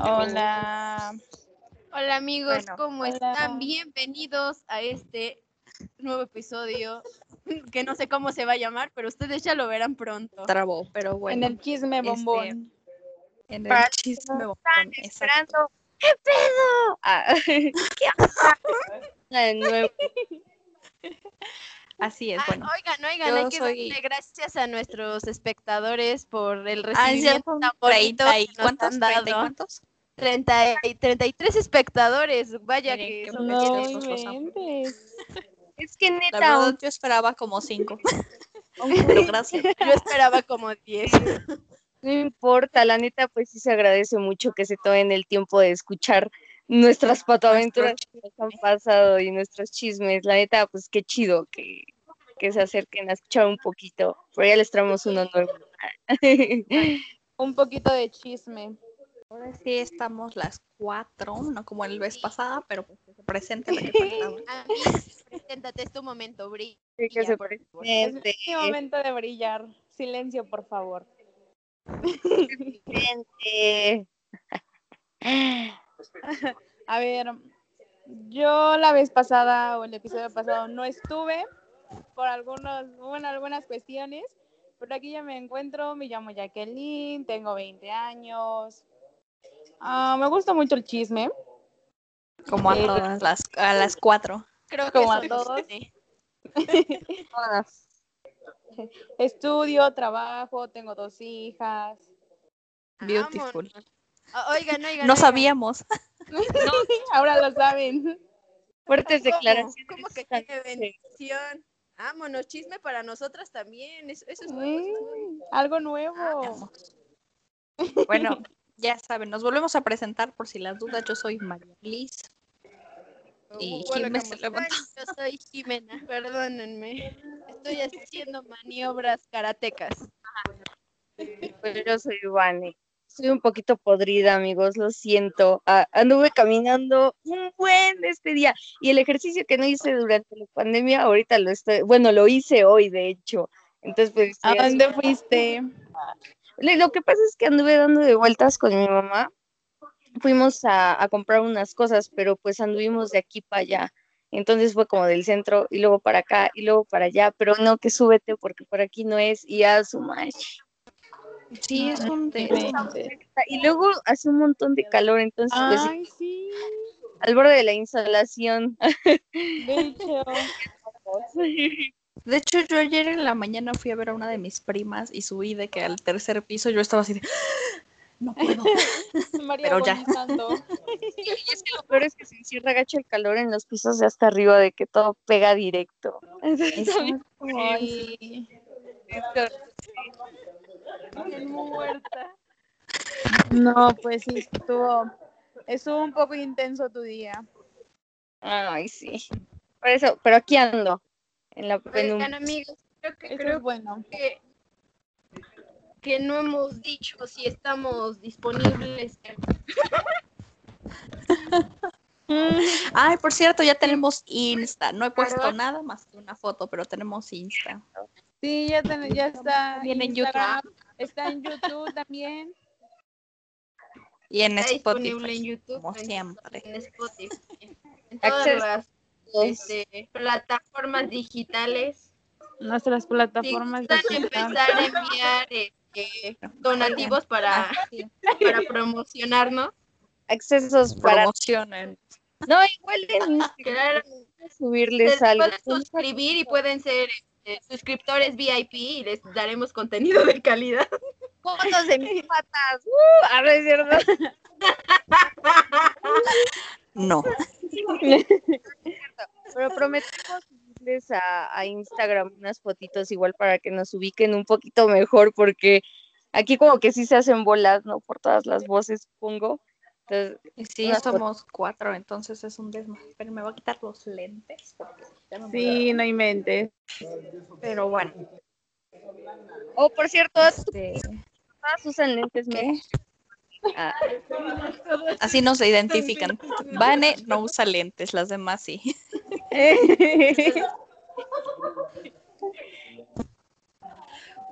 Hola. Hola amigos, Bueno, ¿cómo hola. están? Bienvenidos a este nuevo episodio que no sé cómo se va a llamar, pero ustedes ya lo verán pronto. Trabó, pero bueno. en el chisme este, bombón. En el chisme bombón, Están esperando. ¿Qué pedo? Ah, ¿Qué nuevo. Así es, Ah, bueno. oigan, oigan, yo hay que soy- darle gracias a nuestros espectadores por el Ah, ya recibimiento son tan bonito 30 y que nos cuántos, han 30 y dado. cuántos. 30 y 33 espectadores, vaya Miren, que son. No. Es que La neta, verdad, yo esperaba como 5. Pero gracias. Yo esperaba como 10. no importa, la neta, pues sí se agradece mucho que se tomen el tiempo de escuchar nuestras patoaventuras que nos han pasado y nuestros chismes. La neta, pues qué chido que, que se acerquen a escuchar un poquito. Pero ya les traemos uno nuevo. Un poquito de chisme. Ahora sí estamos las 4, no como el vez pasada, pero pues que se presente la que faltaba. Amigas, preséntate, es tu momento, Bri. que Ya, se por favor. Es mi momento de brillar. Silencio, por favor. presente. A ver, yo la vez pasada o el episodio pasado no estuve por algunos, bueno, algunas cuestiones, pero aquí ya me encuentro, me llamo Jacqueline, tengo 20 años. Ah, me gusta mucho el chisme. Como a todas las, a las 4. Creo que Como a todos. sí. Vámonos. Estudio, trabajo, tengo dos hijas. Beautiful. Vámonos. Ah, Oigan, oigan. No oigan. sabíamos. Ahora lo saben. Fuertes declaraciones. ¿Cómo que tiene bendición? Vámonos, chisme para nosotras también. Eso, eso es nuevo. Mm, algo nuevo. Veamos. Bueno, ya saben, nos volvemos a presentar por si las dudas. Yo soy María Liz. Y Jimé se ¿cómo levantó. Yo soy Jimena, perdónenme. Estoy haciendo maniobras karatecas. Pues yo soy Vane. Estoy un poquito podrida, amigos, lo siento. Ah, anduve caminando un buen este día y el ejercicio que no hice durante la pandemia, ahorita lo estoy, bueno, lo hice hoy, de hecho. Entonces, pues, ¿A dónde fuiste? Lo que pasa es que anduve dando de vueltas con mi mamá. Fuimos a, a comprar unas cosas, pero pues anduvimos de aquí para allá. Entonces fue como del centro y luego para acá y luego para allá, pero no que súbete porque por aquí no es y a su madre. Sí, es un. Y luego hace un montón de calor, entonces pues Ay, sí. al borde de la instalación. De hecho. De hecho, yo ayer en la mañana fui a ver a una de mis primas y subí de que al tercer piso yo estaba así de... No puedo. María Pero ya. Y es que lo peor es que se encierra gacho el calor en los pisos de hasta arriba, de que todo pega directo. Ay, Bien muerta. No, pues sí, estuvo, estuvo un poco intenso tu día. Ay, sí. Por eso, pero aquí ando, en la Oigan, amigos, creo que, Eso creo es bueno. que, que no hemos dicho si estamos disponibles. Ay, por cierto, ya tenemos Insta. No he puesto ¿Verdad? nada más que una foto, pero tenemos Insta. Sí, ya, ten- ya está. Viene en Instagram, Está en YouTube también. Y en Está disponible Spotify, en YouTube, como en- siempre. en Spotify, en todas las este, plataformas digitales. Nuestras Si plataformas gustan digitales. empezar a enviar este, donativos para, Ah, para promocionarnos. Accesos para. promocionen. No, igual en Claro, subirles se algo. pueden suscribir y pueden ser suscriptores VIP y les daremos contenido de calidad. Fotos de mis patas. Uh, a ver, es cierto. No. Pero prometemos subirles a, a Instagram unas fotitos igual para que nos ubiquen un poquito mejor, porque aquí como que sí se hacen bolas, ¿no? Por todas las voces, supongo. Entonces, Y sí, somos cuatro, entonces es un desma. Pero me voy a quitar los lentes. no me Sí, no inventes. veo. Pero bueno. oh, por cierto, todas este, usan lentes, ¿no? ¿qué? Ah, Así nos identifican. Vane no usa lentes, las demás sí.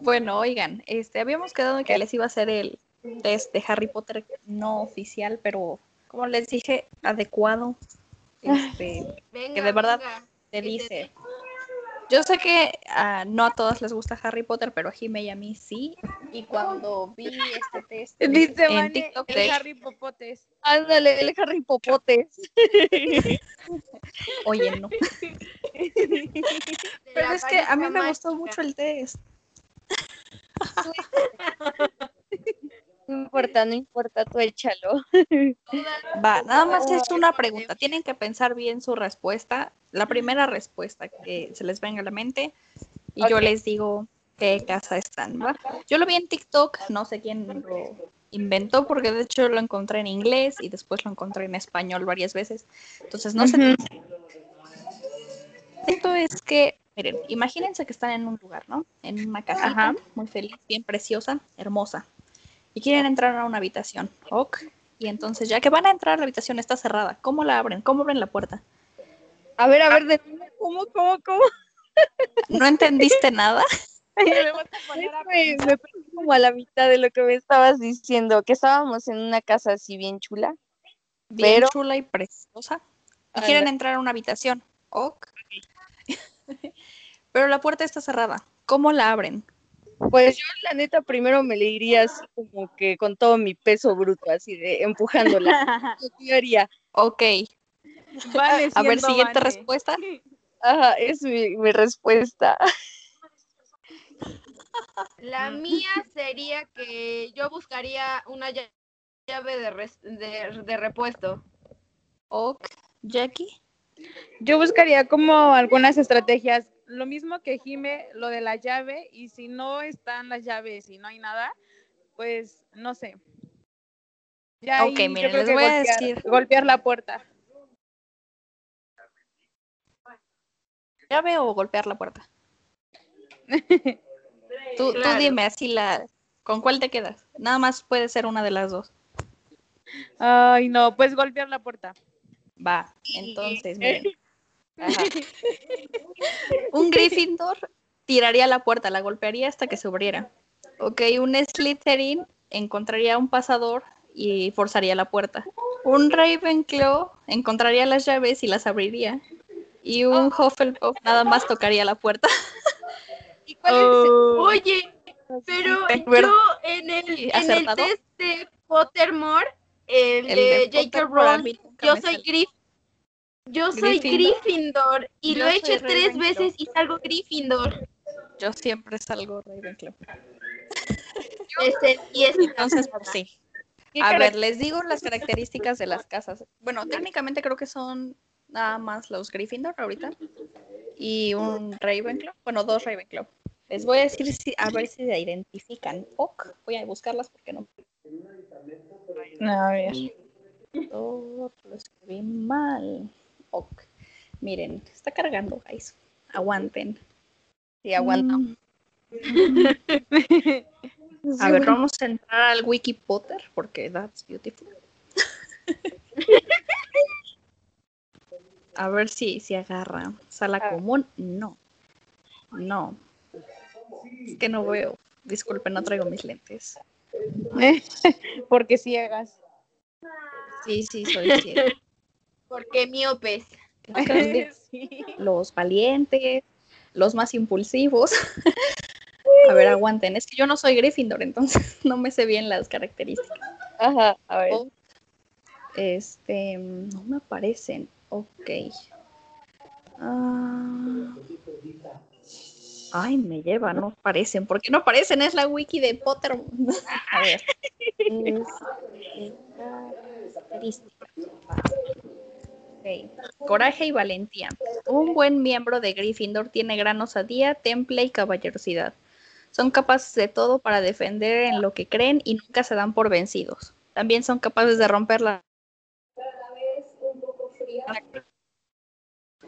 Bueno, oigan, este, habíamos quedado en que les iba a hacer el test de Harry Potter no oficial, pero como les dije, adecuado. Este, Venga, de verdad venga, te que te dice. Yo sé que ah, no a todos les gusta Harry Potter, pero a Jime y a mí sí. Y cuando vi este test Dice en TikTok, el Harry Popotes. Ándale, el Harry Popotes. oye, no. Pero es que a mí me gustó mucho el test. No importa, no importa, tú échalo. Va, nada más es una pregunta. Tienen que pensar bien su respuesta. La primera respuesta que se les venga a la mente. Y yo les digo qué casa están, ¿va? Yo lo vi en TikTok, no sé quién lo inventó, porque de hecho lo encontré en inglés y después lo encontré en español varias veces. Entonces, no sé. Ujú. Esto es que, miren, imagínense que están en un lugar, ¿no? En una casita Ajá. muy feliz, bien preciosa, hermosa. Y quieren entrar a una habitación, ¿ok? Y entonces, ya que van a entrar, la habitación está cerrada. ¿Cómo la abren? ¿Cómo abren la puerta? A ver, a ver, de ¿cómo, cómo, cómo? ¿No entendiste nada? Me perdí como a la mitad de lo que me estabas diciendo, que estábamos en una casa así bien chula. Bien Pero- chula y preciosa. Y quieren entrar a una habitación, ¿ok? Pero la puerta está cerrada. ¿Cómo la abren? Pues yo, la neta, primero me le iría así como que con todo mi peso bruto, así de empujándola. Yo haría, Ok, Vane a ver, siguiente respuesta. ajá, es mi, mi respuesta. La mía sería que yo buscaría una lla- llave de, res- de, de repuesto. Ok, Jackie. Yo buscaría como algunas estrategias, lo mismo que Jime, lo de la llave, y si no están las llaves y no hay nada, pues no sé. Ya Ok, ahí yo miren, creo les que voy a decir. golpear la puerta. ¿Llave o golpear la puerta? Tú, tú Claro. dime así la. ¿Con cuál te quedas? Nada más puede ser una de las dos. Ay, no, pues golpear la puerta. Va, entonces, miren. Ajá. Un Gryffindor tiraría la puerta, la golpearía hasta que se abriera. Ok, un Slytherin encontraría un pasador y forzaría la puerta. Un Ravenclaw encontraría las llaves y las abriría. Y un Hufflepuff nada más tocaría la puerta. ¿Y cuál es Oh, Oye, pero yo en el, en el test de Pottermore, el, El de de J.K. Rowling, yo soy sale. Yo soy Gryffindor. Gryffindor y Yo lo he hecho tres Ravenclaw. veces y salgo Gryffindor. Yo siempre salgo Ravenclaw. Este, y es Entonces, pues sí. ¿Qué A ver, les digo las características de las casas. Bueno, técnicamente creo que son nada más los Gryffindor ahorita y un Ravenclaw. Bueno, dos Ravenclaw. Les voy a decir si, a ver si se identifican. Ok, voy a buscarlas porque no. a ver. Oh, lo escribí mal. Ok. Miren, está cargando, guys. Aguanten. Sí, aguanta. Mm, A ver, vamos a entrar al Wiki Potter porque that's beautiful. A ver si, si agarra. Sala A ver. común, no. No. Es que no veo. Disculpen, no traigo mis lentes. Porque ciegas. Sí, sí, soy ciega. Porque miopes. Sí. Los valientes, los más impulsivos. A ver, aguanten. Es que yo no soy Gryffindor, entonces no me sé bien las características. Ajá, a ver. Oh, Este, no me aparecen. Ok. Ah. Ay, me lleva, no aparecen. ¿Por qué no aparecen? Es la wiki de Potter. A ver. Características. Coraje y valentía. Un buen miembro de Gryffindor tiene gran osadía, temple y caballerosidad. Son capaces de todo para defender en lo que creen y nunca se dan por vencidos. También son capaces de romper la...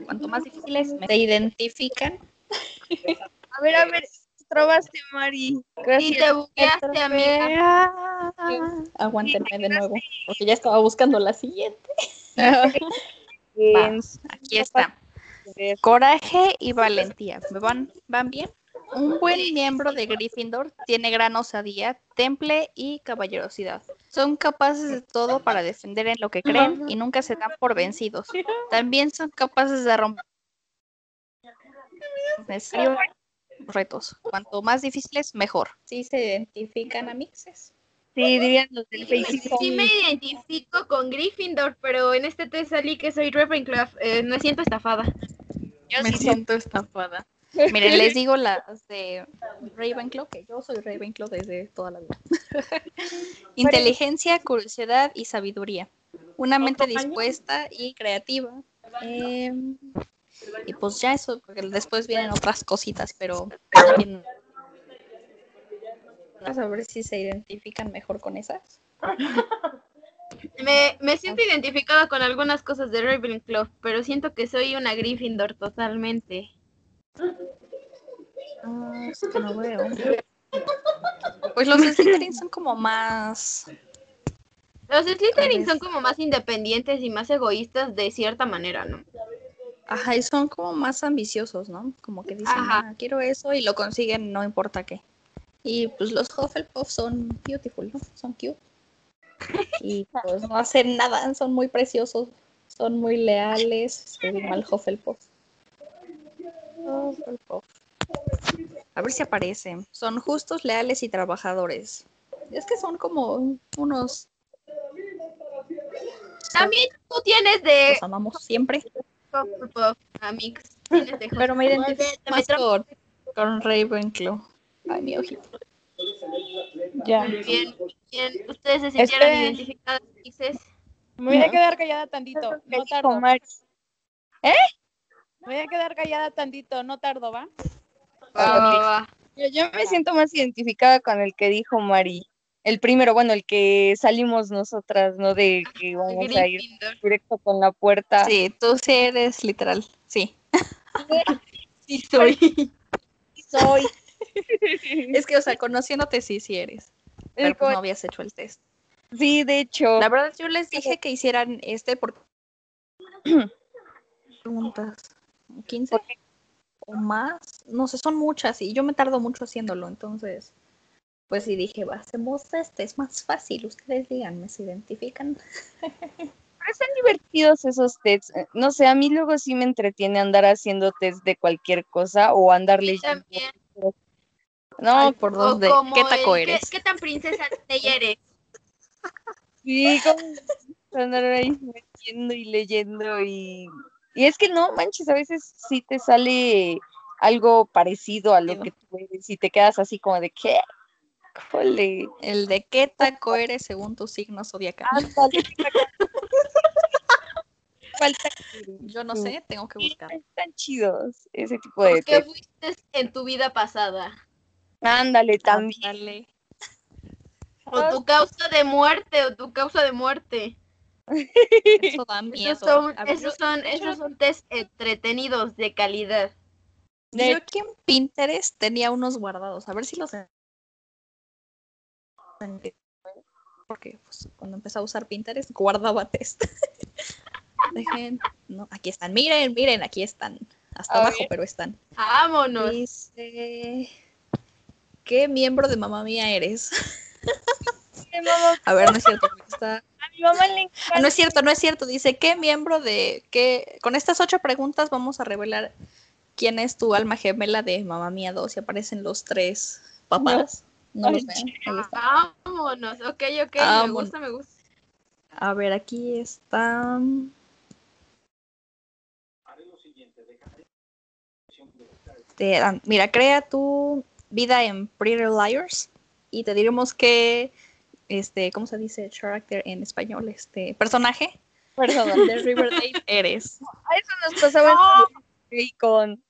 Cuanto más difíciles se identifican. A ver, a ver, trobaste, Mari. Y Gracias. te buqueaste, amiga. Aguántenme de nuevo, porque ya estaba buscando la siguiente. Aquí está. Coraje y valentía. ¿Me van, van bien? Un buen miembro de Gryffindor tiene gran osadía, temple y caballerosidad. Son capaces de todo para defender en lo que creen y nunca se dan por vencidos. También son capaces de romper retos. Cuanto más difíciles, mejor. Sí se identifican a mixes. Sí, dirían los del Facebook. Sí me identifico con Gryffindor, pero en este test salí que soy Ravenclaw. Eh, me siento estafada. Yo Me sí siento estafada. Miren, les digo las de Ravenclaw, que yo soy Ravenclaw desde toda la vida. Inteligencia, curiosidad y sabiduría. Una mente dispuesta y creativa. Em, y pues ya eso, porque después vienen otras cositas, pero también- Vamos a ver si se identifican mejor con esas. Me, me siento identificada con algunas cosas de Ravenclaw, pero siento que soy una Gryffindor totalmente. Ah, es que no veo. Pues los Slytherin son como más. Los Slytherin son como más independientes y más egoístas de cierta manera, ¿no? Ajá, y son como más ambiciosos, ¿no? Como que dicen, Ajá. "Ah, quiero eso y lo consiguen, no importa qué. Y pues los Hufflepuff son beautiful, ¿no? Son cute. Y pues no hacen nada, son muy preciosos, son muy leales. Se mal Hufflepuff. Hufflepuff. A ver si aparecen. Son justos, leales y trabajadores. Es que son como unos. También tú tienes de Los amamos siempre. Hufflepuff, de Pero me identifico más con Ravenclaw. Ay, mi ojito. Ya. Muy bien, muy bien. Ustedes se sintieron Esperen. identificadas, Amixes? Me voy a quedar callada tantito. No tardo. Mari. Me voy a quedar callada tantito. No tardo, ¿va? Va, va, va. Yo, yo me siento más identificada con el que dijo Mari. El primero, bueno, el que salimos nosotras, ¿no? De que vamos a ir directo con la puerta. Sí, tú sí eres literal. Sí. Sí, soy. Soy. Es que, o sea, conociéndote, sí, sí eres. Pero pues no habías hecho el test. Sí, de hecho. La verdad, yo les dije que hicieran este porque. Preguntas. ¿15? ¿O más? No sé, son muchas y yo me tardo mucho haciéndolo. Entonces, pues sí dije, va, hacemos este, es más fácil. Ustedes díganme, ¿se identifican? Pero están divertidos esos tests. Eh, No sé, a mí luego sí me entretiene andar haciendo test de cualquier cosa o andar leyendo. No, Ay, por dos de. ¿Qué taco el, ¿qué- eres? ¿Qué, tan princesa Leia eres? sí, como andar ahí leyendo y leyendo y... Y es que no, manches, a veces sí te sale algo parecido a lo que tú eres y te quedas así como de, ¿qué? Jole. El de qué taco eres según tu signo zodiacal. Yo no sé, tengo que buscar. Están chidos ese tipo de ¿Por qué fuiste en tu vida pasada? Ándale, también. Ándale. O tu causa de muerte, o tu causa de muerte. Eso da miedo. Esos son, ver, esos son, esos son test entretenidos de calidad. yo, yo aquí en Pinterest tenía unos guardados. A ver si los. Porque pues, cuando empecé a usar Pinterest, guardaba test. Dejen. No, aquí están. Miren, miren, aquí están. Hasta A abajo, ver. pero están. Vámonos. Dice. ¿Qué miembro de mamá mía eres? A ver, no es cierto. Está... a mi mamá le Ah, no es cierto, no es cierto. Dice, ¿qué miembro de qué? Con estas ocho preguntas vamos a revelar quién es tu alma gemela de Mamá Mía 2 y aparecen los tres papás. No, los vean. Vámonos. Ok, ok. Me Vámonos. gusta, me gusta. A ver, aquí está. Mira, crea tu vida en Pretty Liars y te diremos qué, este, ¿cómo se dice? Character en español, este, personaje Perdón. de Riverdale eres. Eso nos pasaba en bacon.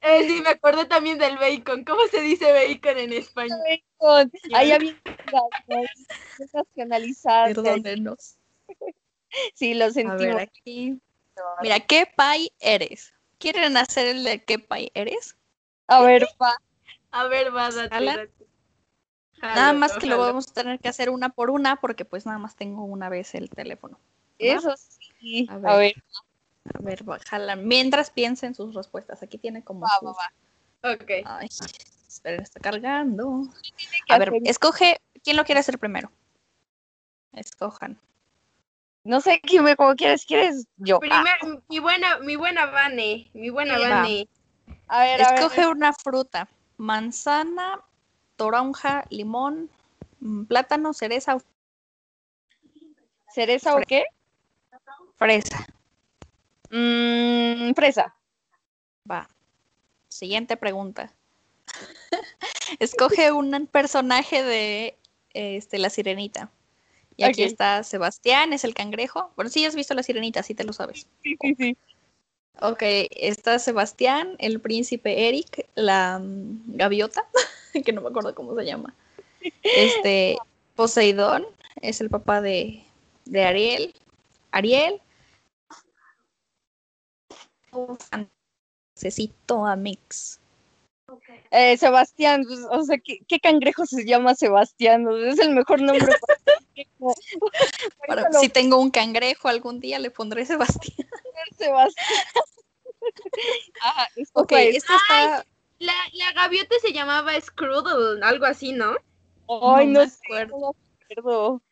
Eh, sí, me acordé también del bacon. ¿Cómo se dice bacon en español? Bacon. Ahí había nacionalizadas. Perdónenos. Sí, lo A ver, sentimos. aquí. Mira, ¿qué pay eres? ¿Quieren hacer el de qué pay eres? A ver, pa. A ver, va, date. Nada más que lo vamos a tener que hacer una por una porque pues nada más tengo una vez el teléfono. Eso sí. A A ver. A ver, bájala. Mientras piensen sus respuestas. Aquí tiene como va, sus- va, va. Ok. Ay, Esperen, está cargando. A ver, hacer- escoge. ¿Quién lo quiere hacer primero? Escojan. No sé quién me como quieres, quieres yo. Ah, mi buena, mi buena Vane, mi buena Va. Vane. a ver, a ver. Escoge una fruta. Manzana, toronja, limón, mm, plátano, cereza ¿Cereza o qué? fresa. Mm, fresa. Va. Siguiente pregunta. Escoge un personaje de este, la sirenita. Y aquí está Sebastián, es el cangrejo. Bueno, sí has visto la sirenita, sí te lo sabes. Sí, sí, sí. Ok, está Sebastián, el príncipe Eric, la mm, gaviota, que no me acuerdo cómo se llama. Este, Poseidón, es el papá de, de Ariel. Ariel. Necesito a Mix. Eh, Sebastián, pues, o sea, ¿qué, qué cangrejo se llama Sebastián? Es el mejor nombre para. Para- si tengo un cangrejo algún día le pondré Sebastián. Sebastián. Ajá, Ok, esto está. La, la gaviota se llamaba Scroodle, algo así, ¿no? Ay, no no, me sé, acuerdo. no me acuerdo.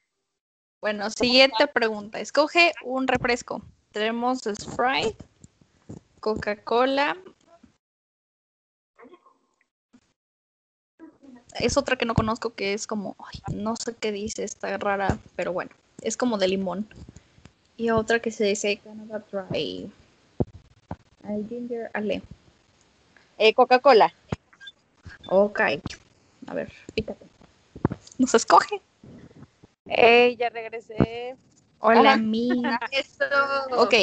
Bueno, siguiente pregunta. Escoge un refresco. Tenemos Sprite, Coca-Cola. Es otra que no conozco que es como, ay, no sé qué dice, está rara, pero bueno, es como de limón. Y otra que se dice Canada Dry. Ay, ginger ale. Eh, Coca-Cola. Ok. A ver, fíjate. Nos escoge. Ey, ya regresé. Hola, mía. Eso. Ok,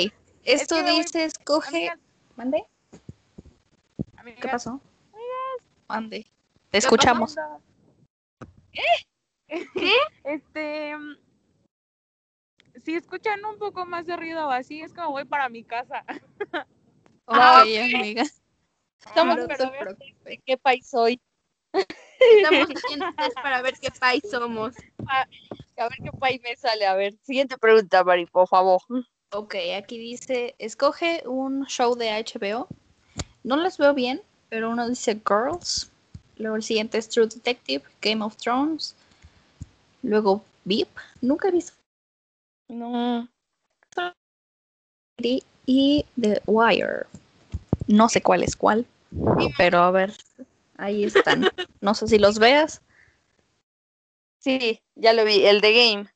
esto que me voy- dice escoge. Amigas, ¿Mande? amigas, ¿Qué pasó? Mande. Te ¿Qué escuchamos. pasó? ¿Qué? Este, si escuchan un poco más de ruido o así, es como voy para mi casa. Ok, Ah, amiga. Estamos No para ver de qué país soy. Estamos para ver qué país somos. A ver qué país me sale. A ver, siguiente pregunta, Mari, por favor. Ok, aquí dice, escoge un show de HBO. No las veo bien, pero uno dice Girls. Luego el siguiente es True Detective, Game of Thrones. Luego VIP. Nunca he visto. No. Y, The Wire. No sé cuál es cuál. Pero a ver, ahí están. No sé si los veas. Sí, ya lo vi, el de Game,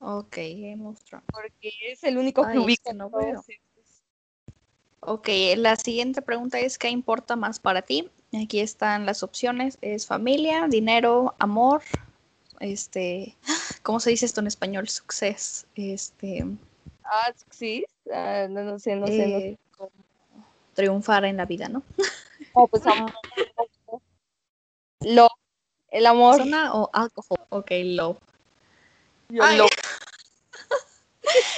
Ok, Game of Thrones. porque es el único que Ay, este no veo. Ok, la siguiente pregunta es ¿qué importa más para ti? Aquí están las opciones, es familia, dinero, amor, este, ¿cómo se dice esto en español? Success, este, Ah, sí. Ah, no, no sé, no sé. no sé. eh, triunfar en la vida, ¿no? No, pues amor. El amor. ¿Persona o alcohol? Ok, lo. yo Ay. lo-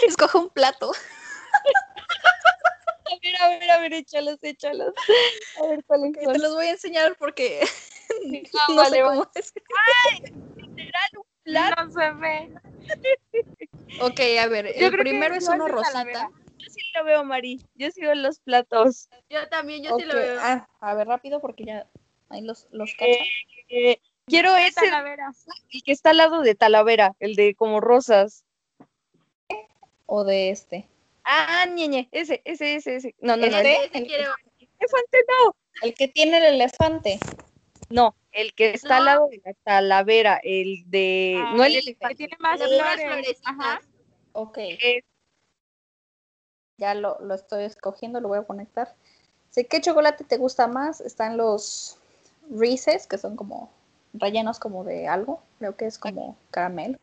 Escoge un plato. A ver, a ver, a ver, échalos, échalos. A ver cuáles Ok, son. te los voy a enseñar porque Ah, no vale, sé vale. cómo es. Plato. No se ve. Ok, a ver, Yo el primero es uno rosita. Yo sí lo veo, Mari. Yo sí veo los platos. Yo también, yo sí lo veo. ah, a ver, rápido porque ya ahí los, los Eh, cachan. eh, quiero ese, Talavera. el que está al lado de Talavera, el de como rosas. O de este. Ah, ñeñe, ese, ese, ese, ese. No, no, no, el Este. Ese, ese quiero. elefante no. El que tiene el elefante. No, el que está al No. lado de la Talavera, el de. Ah, no el Que elefante. tiene más flores. Ajá. Ok, es- ya lo, lo estoy escogiendo, lo voy a conectar. Sé qué chocolate te gusta más. Están los Reese's, que son como rellenos como de algo. Creo que es como caramelo.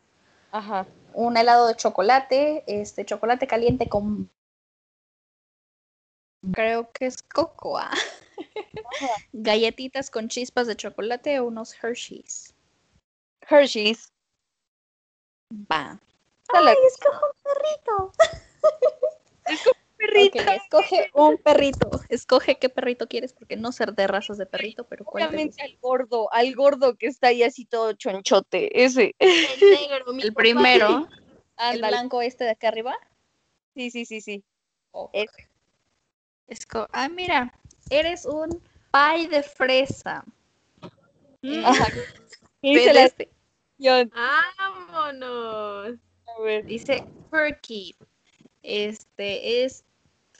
Ajá. Un helado de chocolate, este chocolate caliente con creo que es cocoa. Galletitas con chispas de chocolate o unos Hershey's. Hershey's. Va. Ay, escoge un perrito. perrito. Ok, escoge un perrito. Escoge qué perrito quieres, porque no sé de razas de perrito, pero cuál Obviamente al gordo, al gordo que está ahí así todo chonchote. Ese. El negro. mi El papá. primero, el blanco este de acá arriba. Sí, sí, sí, sí. Esco- ah, mira, eres un pie de fresa. Mm. Ajá. ¿Qué dice la Celeste. descripción? Vámonos. A ver. Dice quirky. Este es.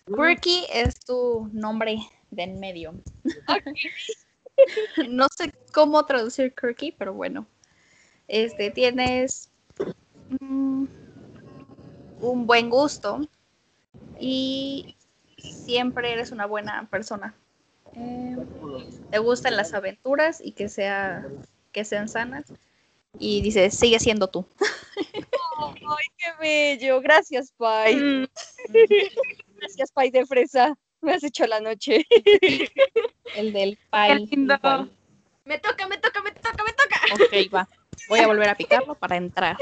Quirky es tu nombre de en medio. no sé cómo traducir quirky, pero bueno. Este tienes mm, un buen gusto y siempre eres una buena persona. Eh, te gustan las aventuras y que sea que sean sanas. Y dice, sigue siendo tú. Ay, qué bello. Gracias, Pai. Mm. Gracias, Pai de fresa. Me has hecho la noche. El del lindo. igual. Me toca, me toca, me toca, me toca. Ok, va. Voy a volver a picarlo para entrar.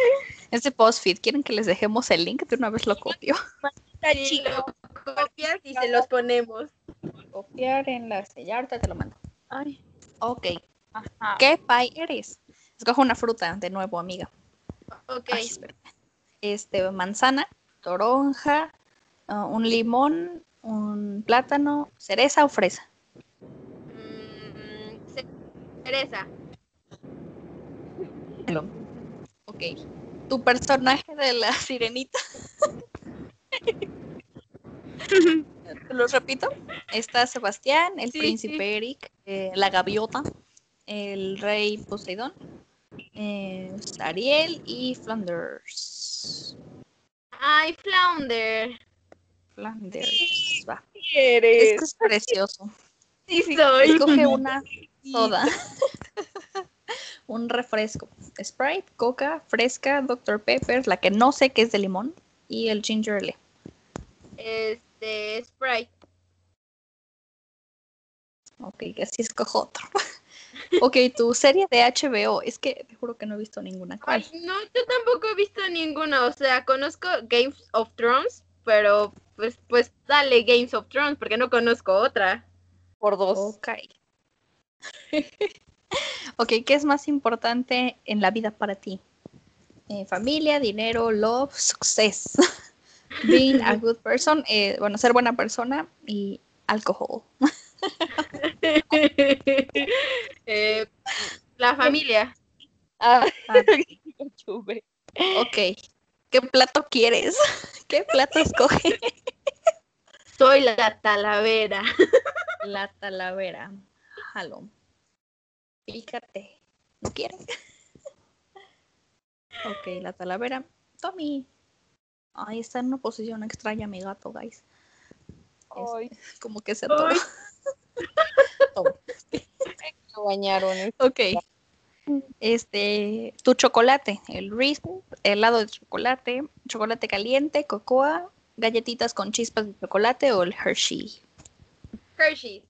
Este post-feed, ¿quieren que les dejemos el link? De una vez lo copio. Sí, lo copias y se los ponemos. Copiar, enlace. Ya ahorita te lo mando. Ay. Ok. Ajá. ¿Qué pie eres? Escoge una fruta, de nuevo, amiga. Ok. Ay. Este, manzana, toronja, ah, un limón, un plátano, cereza o fresa. Mm, ce- cereza. Ok. Tu personaje de la sirenita. Te lo repito. Está Sebastián, el Sí, príncipe sí. Eric, eh, la gaviota, el rey Poseidón, eh, Ariel y Flanders. Ay, Flounder. Flanders. Va. Eres. Es que es precioso. Sí, soy. Escoge una soda. Un refresco. Sprite, Coca, fresca, Dr. Pepper, la que no sé qué es de limón, y el ginger ale. Este, Sprite. Ok, así escojo otro. ok, tu serie de HBO. Es que te juro que no he visto ninguna. ¿Cuál? Ay, no, yo tampoco he visto ninguna. O sea, conozco Games of Thrones, pero pues, pues dale Games of Thrones, porque no conozco otra. Por dos. Ok. ok, ¿qué es más importante en la vida para ti? Eh, familia, dinero, love, success. Being a good person, eh, bueno, ser buena persona y alcohol. Eh, la familia. Ah, Ah, ok. ¿Qué plato quieres? ¿Qué plato escoge? Soy la talavera. La talavera. Jalo. Fíjate. ¿No quieres? ok, la talavera. Tommy. Ay, está en una posición extraña mi gato, guys. Ay, Como que se. Toma. lo bañaron. ¿eh? Ok. Este, tu chocolate, el Reese's, helado de chocolate, chocolate caliente, cocoa, galletitas con chispas de chocolate o el Hershey. Hershey.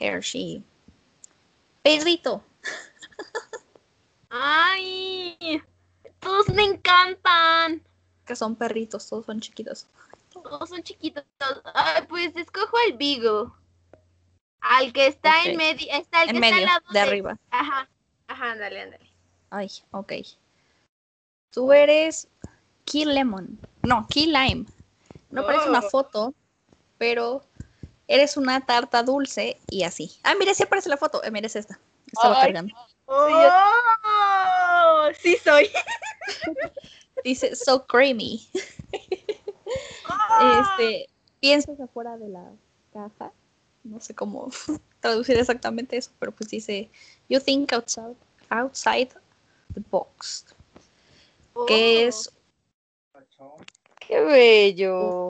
Hershey. Pedrito. Ay, todos me encantan. Que son perritos, todos son chiquitos. Todos son chiquitos. Ay, pues escojo al Beagle. Al que está en medio, está el En que medio, está al lado de arriba. Ajá, ajá, ándale, ándale. Ay, ok. Tú eres Key Lemon. No, Key Lime. No parece una Oh. foto, pero eres una tarta dulce y así. Ah, mira, sí aparece la foto. Eh, mira, es esta. Estaba Ay. cargando. ¡Oh! Sí soy. Dice, so creamy. Este, piensas afuera de la caja. No sé cómo traducir exactamente eso, pero pues dice, you think outside, outside the box. Que Oh. es, Qué bello.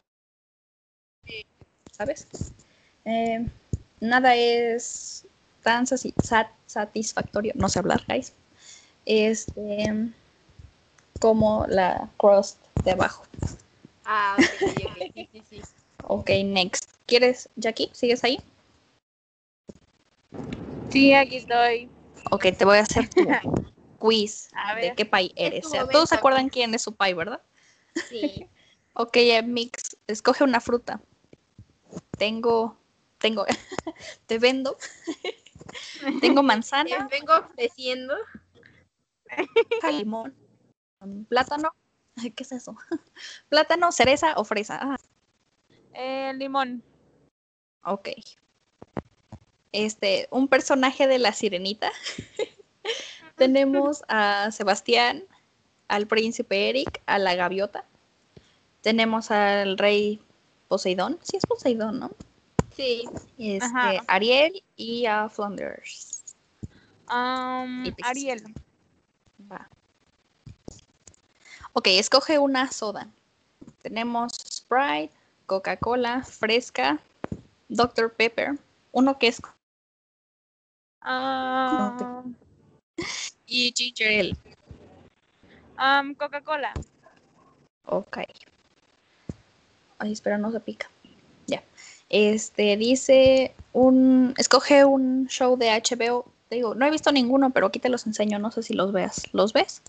¿sabes? Eh, nada es tan satisfactorio, no sé hablar, guys. Este, como la crust de abajo. Ah, ok, ok, ok, sí, sí, sí. Ok, next. ¿Quieres, Jackie? ¿Sigues ahí? Sí, aquí estoy. Ok, te voy a hacer tu quiz A de qué país Es eres. tu Todos momento, se acuerdan quién es su pai, ¿verdad? Sí. Ok, eh, Mix, escoge una fruta. Tengo, tengo, te vendo. tengo Te manzana, vengo ofreciendo. limón, plátano. ¿Qué es eso? Plátano, cereza o fresa. Ah, Eh, limón. ok. Este, un personaje de la sirenita. Tenemos a Sebastián, al príncipe Eric, a la gaviota. Tenemos al rey Poseidón. Sí, es Poseidón, ¿no? Sí. Este, Ajá. Ariel y a Flanders. Pix. Ariel. Va. Ok, escoge una soda. Tenemos Sprite, Coca-Cola, fresca, Dr. Pepper, uno que es Ah, y ginger ale. am, Coca-Cola. Ok. Ay, espera, no se pica. Ya. Este dice un. Escoge un show de HBO. Te digo, no he visto ninguno, pero aquí te los enseño. No sé si los veas. ¿Los ves?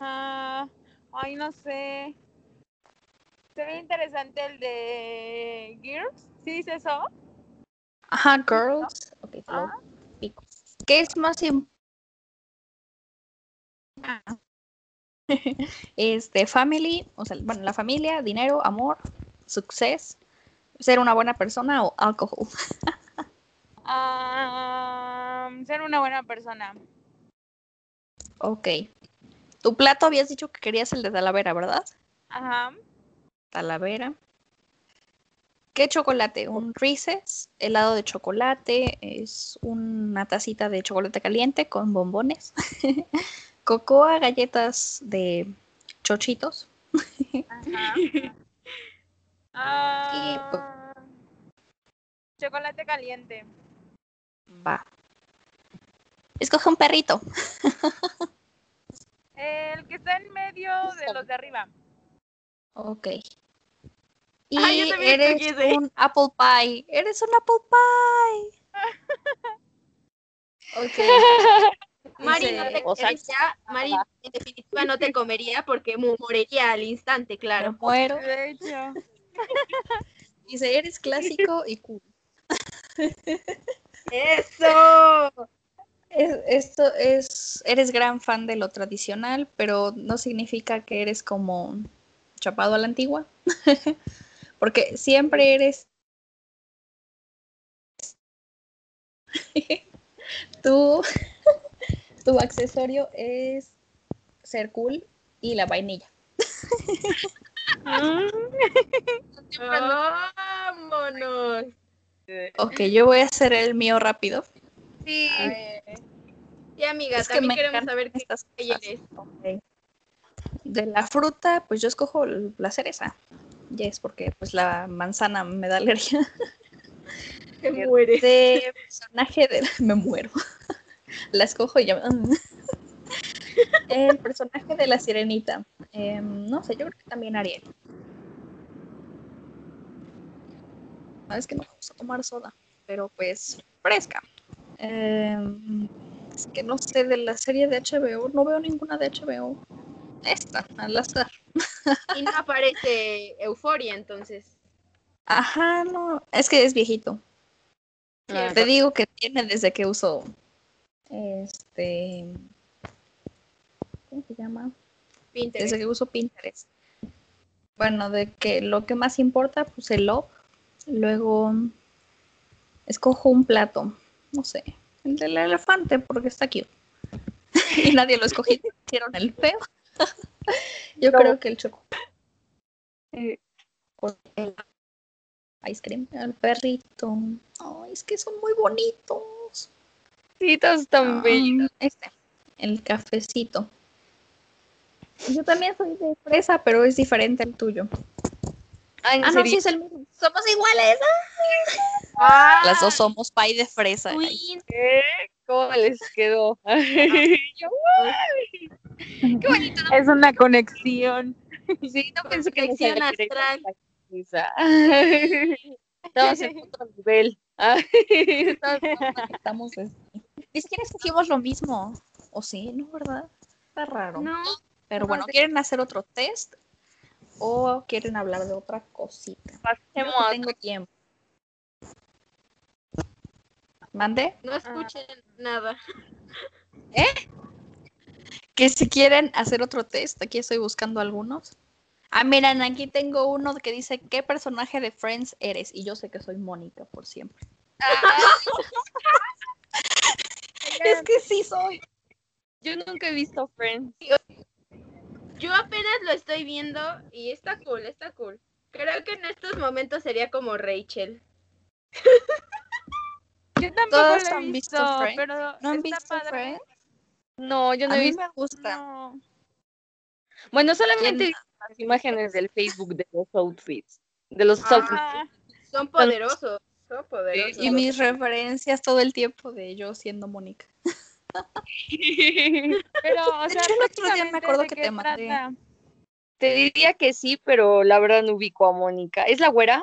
Ajá. Ay, no sé. Se ve interesante el de Gears. ¿Sí dice eso? Ajá, Girls. Ok, te lo Ah. ¿Qué es más importante? Este, family, o sea, bueno, la familia, dinero, amor, success, ser una buena persona o alcohol. Am, ser una buena persona. Ok. Tu plato habías dicho que querías el de Talavera, ¿verdad? Ajá. Talavera. ¿Qué chocolate? Un Reese's, helado de chocolate, es una tacita de chocolate caliente con bombones. Cocoa, galletas de chochitos. Ajá. Ah, chocolate caliente. Va. Escoge un perrito. El que está en medio de los de arriba. Ok. Y Ah, yo eres un apple pie. Eres un apple pie. Ok. Mari, no te o sea, eres ya, Mari en definitiva no te comería porque moriría al instante, Me claro. muero. De hecho. Dice, eres clásico y cool. ¡Eso! Es- esto es, eres gran fan de lo tradicional, pero no significa que eres como chapado a la antigua, porque siempre eres tu, tu accesorio es ser cool y la vainilla. ¡Vámonos! Ok, yo voy a hacer el mío rápido. Sí, A ver. y amiga, Es también me queremos saber qué estas calle cosas. eres. Ok. De la fruta, pues yo escojo la cereza. Ya es porque pues la manzana me da alergia. Te mueres. De personaje de me muero. La escojo y ya. El personaje de la sirenita. Em, no sé, yo creo que también Ariel. Es que no me gusta tomar soda, pero pues fresca. Em, es que no sé de la serie de HBO, no veo ninguna de HBO. Esta, al azar. Y no aparece euforia, entonces. Ajá, no, es que es viejito. Te digo que tiene desde que uso este ¿cómo se llama? Pinterest. Desde que uso Pinterest. Bueno, de que lo que más importa, pues el log. Luego escojo un plato, no sé, el del elefante porque está aquí. y nadie lo escogió, hicieron el feo. Yo No. creo que el chocolate Eh, el ice cream, el perrito. Ay, es que son muy bonitos. Sí, todos están bellos. Ah, Este, el cafecito. Yo también soy de fresa, pero es diferente al tuyo. Ah, ¿en Ah, no, sí es el mismo. Somos iguales. ¡Ah! Las dos somos pie de fresa. Queen. ¿Qué? ¿Cómo les quedó? Qué bonito. No, Es una conexión. sí, no pensé que Conexión astral. Estamos en otro nivel. Estamos-. Ni siquiera escogimos lo mismo. ¿O sí? No, ¿verdad? Está raro. No, Pero bueno, ¿quieren hacer otro test? ¿O quieren hablar de otra cosita? Pasemos no tengo tiempo. ¿Mande? no escuchen nada. Que si quieren hacer otro test, aquí estoy buscando algunos. Ah, miren, aquí tengo uno que dice, ¿qué personaje de Friends eres? Y yo sé que soy Mónica por siempre. Es que sí soy. Yo nunca he visto Friends. Yo apenas lo estoy viendo y está cool, está cool. Creo que en estos momentos sería como Rachel. Yo tampoco ¿Todos lo he han visto visto, Friends? pero ¿No han visto padre. Friends? No, yo no A he mí visto. me gusta. No. Bueno, solamente he visto las imágenes del Facebook de los outfits. De los outfits. Ah, Son poderosos, son poderosos. Y mis referencias todo el tiempo de yo siendo Mónica. pero, o sea, hecho, el otro día me acuerdo ¿de que te mandé. trata? Te diría que sí, pero la verdad no ubico a Mónica. ¿Es la güera?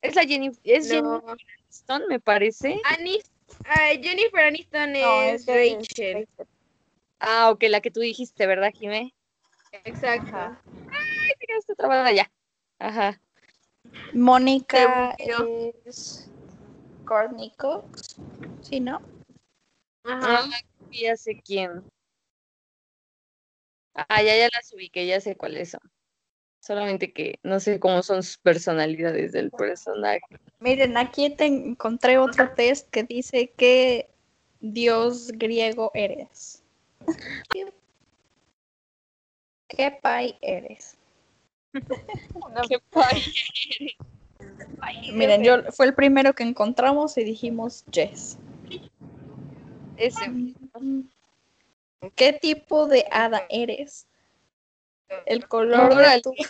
Es la Jenny, es No. Jenny Aniston, me parece. Anis- Jennifer Aniston No, es Rachel. Ah, ok, la que tú dijiste, ¿verdad, Jimé? Exacto. Ajá. Ay, mira, está trabada ya. Ajá. Mónica es Courtney Cox. Sí, ¿no? Ajá. Ah, ya sé quién. Ah, ya, ya las ubiqué, ya sé cuáles son. Solamente que no sé cómo son sus personalidades del personaje. Miren, aquí te encontré otro test que dice qué dios griego eres. ¿Qué pai eres? Qué padre. Miren, yo fue el primero que encontramos y dijimos Jess. Ese. ¿Qué tipo de hada eres? El color de tu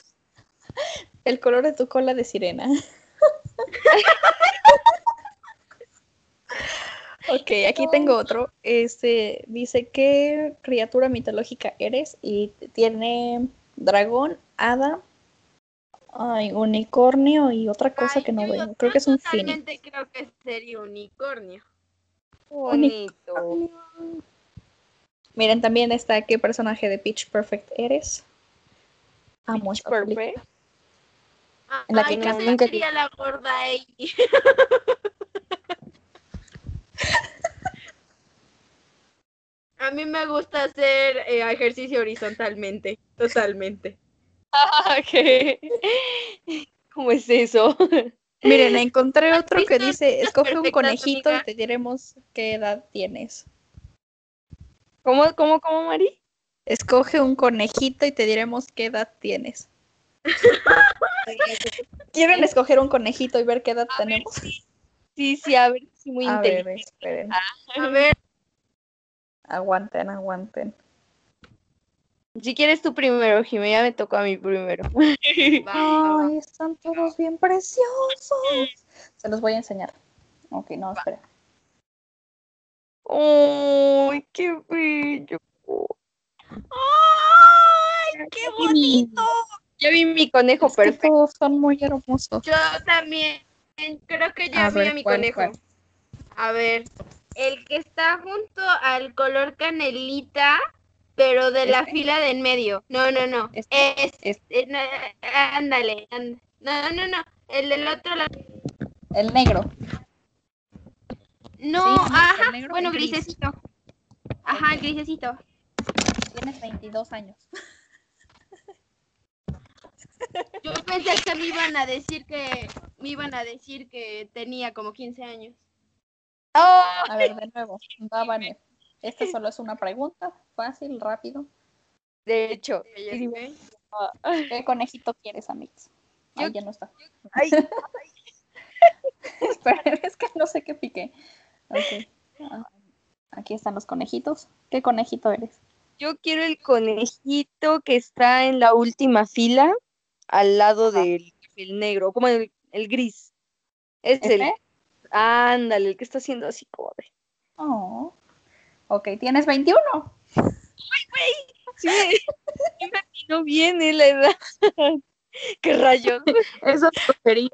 el color de tu cola de sirena. ok, aquí tengo otro. Este dice qué criatura mitológica eres y tiene dragón, hada, ay, unicornio y otra cosa Ay, que no veo. Creo que es un fin. creo que sería unicornio. Bonito. Miren, también está qué personaje de Pitch Perfect eres. Amo película. Perfect. En la Ay, que ¿qué no- tal nunca sería la gorda ahí? A mí me gusta hacer eh, ejercicio horizontalmente, totalmente. Ah, ¿qué? ¿Cómo es eso? Miren, encontré otro que dice, escoge un conejito y te diremos qué edad tienes. ¿Cómo, cómo, cómo, Mari? Escoge un conejito y te diremos qué edad tienes. ¿Quieren escoger un conejito y ver qué edad tenemos? Sí, sí, a ver, sí, muy A ver, esperen. A ver, Aguanten, aguanten. Si quieres tú primero, Jimé, ya me tocó a mí primero. Ay, están todos bien preciosos. Se los voy a enseñar. Ok, no, espera. ¡Ay, qué bello! ¡Ay, qué bonito! Ya vi mi conejo Es que perfecto. todos son muy hermosos. Yo también creo que ya A vi ver, a mi ¿cuál, conejo. cuál? A ver, el que está junto al color canelita, pero de la ¿Este? fila de en medio. No, no, no. ¿Este? Es, Este. no, ándale, ándale. No, no, no. El del otro lado. El negro. No, Sí, ajá. negro, bueno, gris. grisecito. Ajá, el grisecito. Tienes 22 años. Yo pensé que me iban a decir que me iban a decir que tenía como 15 años. A ver, de nuevo. Va, Vane. Esta solo es una pregunta. Fácil, rápido. De hecho, ¿Qué conejito quieres, Amix? Ay, Yo- ya no está. Ay. Esperen, es que no sé qué piqué. Ah, Aquí están los conejitos. ¿Qué conejito eres? yo quiero el conejito que está en la última fila, al lado Ajá. del el negro, como el, el gris. Es el. ¿Ese? Ándale, el que está haciendo así como de. Oh. Ok, tienes 21. Sí, me, sí me atinó bien eh, la edad. Qué rayos. Eso sería.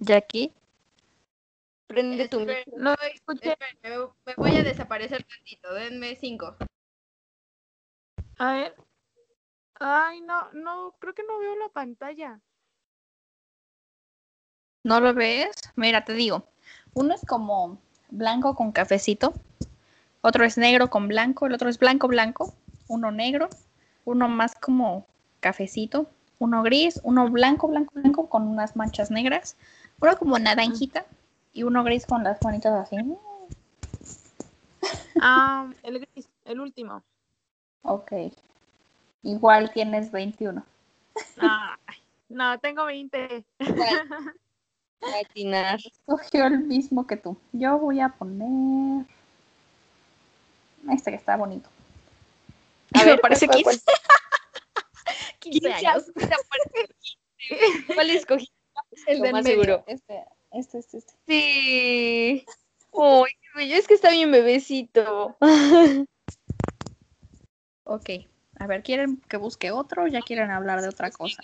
Jackie. Prende tu Espera, micro. No escuché. espérenme, me, me voy a desaparecer tantito. Denme cinco. A ver. Ay, no, no, creo que no veo la pantalla. ¿No lo ves? Mira, te digo. Uno es como blanco con cafecito. Otro es negro con blanco. El otro es blanco, blanco. Uno negro. Uno más como cafecito. uno gris, uno blanco, blanco, blanco con unas manchas negras, uno como naranjita y uno gris con las manitas así. Ah, el gris, el último. Ok. Igual tienes 21. Ay, no, tengo 20. Atinar. Escogió el mismo que tú. Yo voy a poner este que está bonito. A ver, parece ¿cuál, 15. cuál? 15 años. ¿Cuál escogí? El del más medio. seguro. Este, este, este, este. Sí. Uy, qué bello. Es que está bien bebecito. Ok. A ver, ¿quieren que busque otro o ya quieren hablar de otra cosa?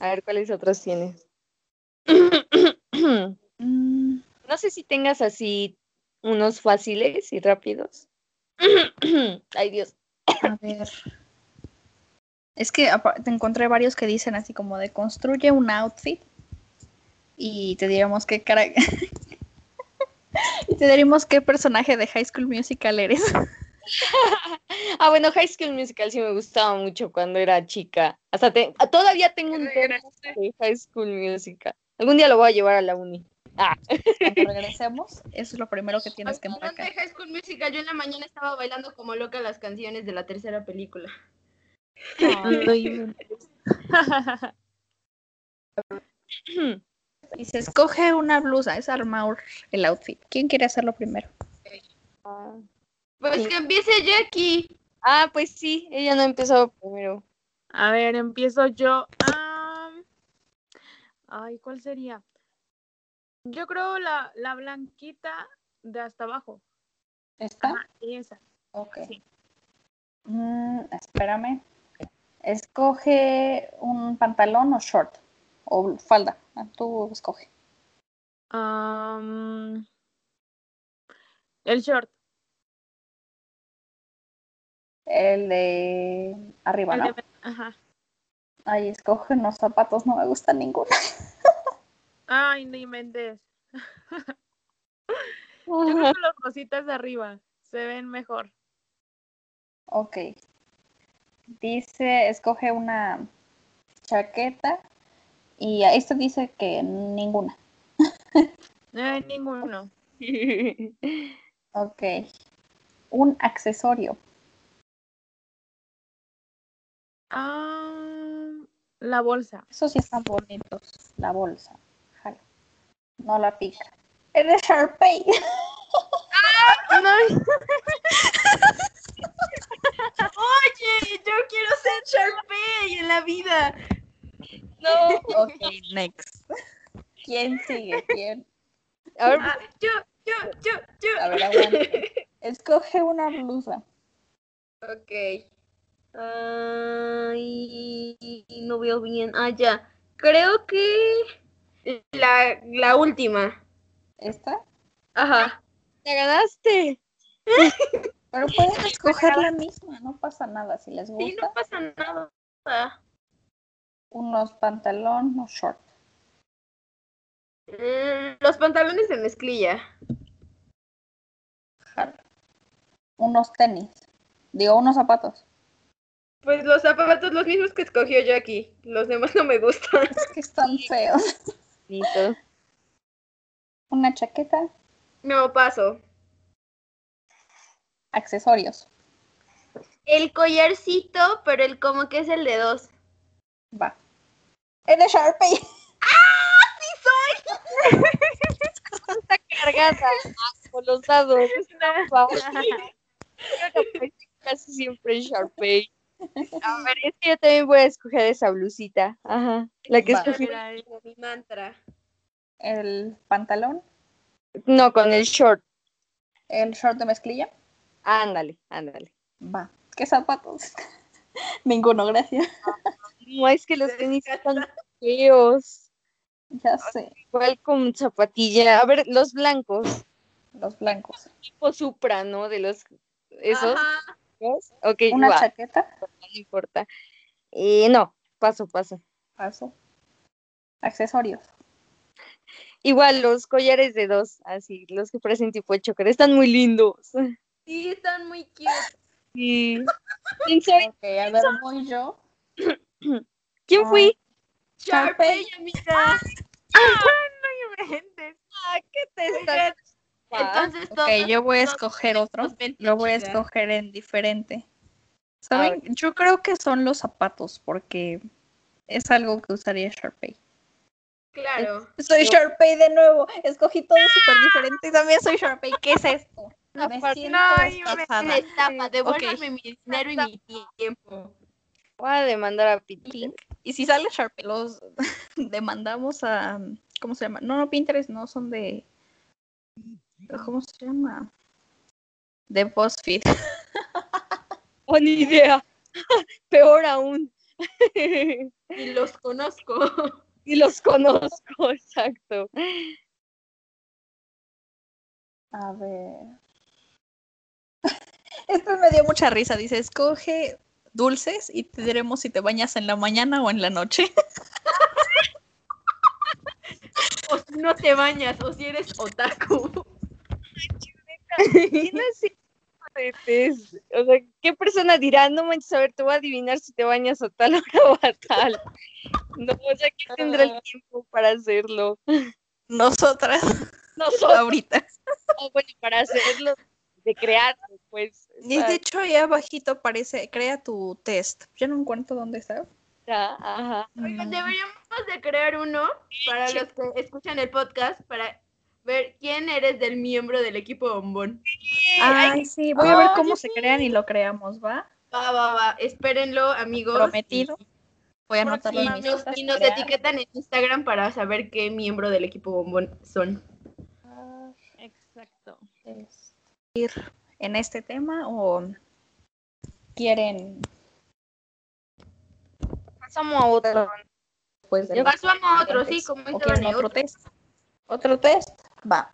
A ver, ¿cuáles otros tienes? No sé si tengas así unos fáciles y rápidos. Ay, Dios. a ver. Es que te encontré varios que dicen así como de construye un outfit y te diríamos qué cara... y te diríamos qué personaje de High School Musical eres. Ah, bueno, High School Musical sí me gustaba mucho cuando era chica. Hasta te- ah, todavía tengo un termo de High School Musical. Algún día lo voy a llevar a la uni. Ah, Cuando regresemos, eso es lo primero que tienes que de empacar. High School Musical, yo en la mañana estaba bailando como loca las canciones de la tercera película. Y se escoge una blusa, es armar el outfit. ¿Quién quiere hacerlo primero? Pues Sí. que empiece Jackie. Ah, pues sí, ella no empezó primero. A ver, empiezo yo. Ay, ¿cuál sería? Yo creo la, la blanquita de hasta abajo. ¿Esta? Ajá, esa. Ok. Sí. Mm, espérame. Escoge un pantalón o short. O falda. Ah, Tú escoge. El short. El de arriba, ¿no? Ajá. Ahí escoge unos zapatos, no me gusta ninguno. Ay, no inventes. Yo creo que los rositas de arriba se ven mejor. Ok. Dice, escoge una chaqueta. Y a esto dice que ninguna. No hay ninguno. Ok. Un accesorio. Ah, la bolsa. Esos sí están bonitos. La bolsa. Jalo. No la pica. Es de Sharpay. Oye, yo quiero ser Sharpay en la vida. No. Ok, next. ¿Quién sigue? ¿Quién? A ver, Ah, yo, yo, yo, yo. A ver. Escoge una blusa. Ok. Ay, no veo bien. Ah, ya. Creo que la, la última. ¿Esta? Ajá. te ganaste. Pero pueden escoger la misma, no pasa nada. Si les Sí, gusta, no pasa nada. unos pantalón o short. Mm, Los pantalones de mezclilla. Unos tenis. Digo, unos zapatos. Pues los zapatos, los mismos que escogió Jackie. Los demás no me gustan. Es que están feos. Listo. Una chaqueta. No, paso. Accesorios. El collarcito, pero el como que es el de dos. Va. Es de Sharpay. Está cargada con los dados. Va. Casi siempre en Sharpay. A ver, es que yo también voy a escoger esa blusita. Ajá. La que escogí. Mi mantra. El pantalón. No, con el short. El short de mezclilla. Ándale, ándale. Va. ¿Qué zapatos? Ninguno, gracias. No, es que los tenis están feos. Ya sé. Igual con zapatilla. A ver, los blancos. Los blancos. Tipo Supra, ¿no? De los. Esos. Ajá. Una chaqueta. no importa. Eh, no, paso, paso. Paso. Accesorios. Igual los collares de dos, así, los que parecen tipo de choker, están muy lindos. Sí, están muy cute. Sí. ¿Quién soy? Ok, a ver, voy yo. ¿Quién Ah. fui? Sharpay, amiga. no inventes. Ah, ¿Qué te Oigan, Entonces, Ok, yo voy a escoger otro. Lo voy a escoger en diferente. ¿Saben? Yo creo que son los zapatos porque es algo que usaría Sharpay. Claro. Soy Sharpay de nuevo. Escogí todo súper diferente y también soy Sharpay. ¿Qué es esto? Me Aparte- siento No, estafada. me mi dinero y mi tiempo. Voy a demandar a. Pink. Y si sale Sharpay, los demandamos a. ¿Cómo se llama? No, no, Pinterest, no, son de. ¿Cómo se llama? De BuzzFeed. Oh, ni idea. Peor aún. Y los conozco. y los conozco, exacto. A ver. Esto me dio mucha risa. Dice, escoge dulces y te diremos si te bañas en la mañana o en la noche. O si no te bañas, o si eres otaku. Sea, ¿qué persona dirá? No manches, a ver, te voy a adivinar si te bañas a tal hora o a tal. No, o sea, ¿quién tendrá el tiempo para hacerlo? Nosotras, Nosotros, ahorita. o bueno, para hacerlo, de crearlo, pues. Y de hecho, ahí abajito aparece, crea tu test. Ya no encuentro dónde está. está, ajá. Oigan, Mm. deberíamos de crear uno para los que escuchan el podcast para ver quién eres del miembro del equipo bombón. Ay, sí, voy a ver cómo se crean y lo creamos, ¿va? Va, va, va. Espérenlo, amigos. Prometido. Voy a anotarlo Y nos, y nos etiquetan en Instagram para saber qué miembro del equipo bombón son. Exacto. es ir en este tema o quieren Pasamos a otro. pues Pasamos a otro, sí, como otro otro. test otro test va.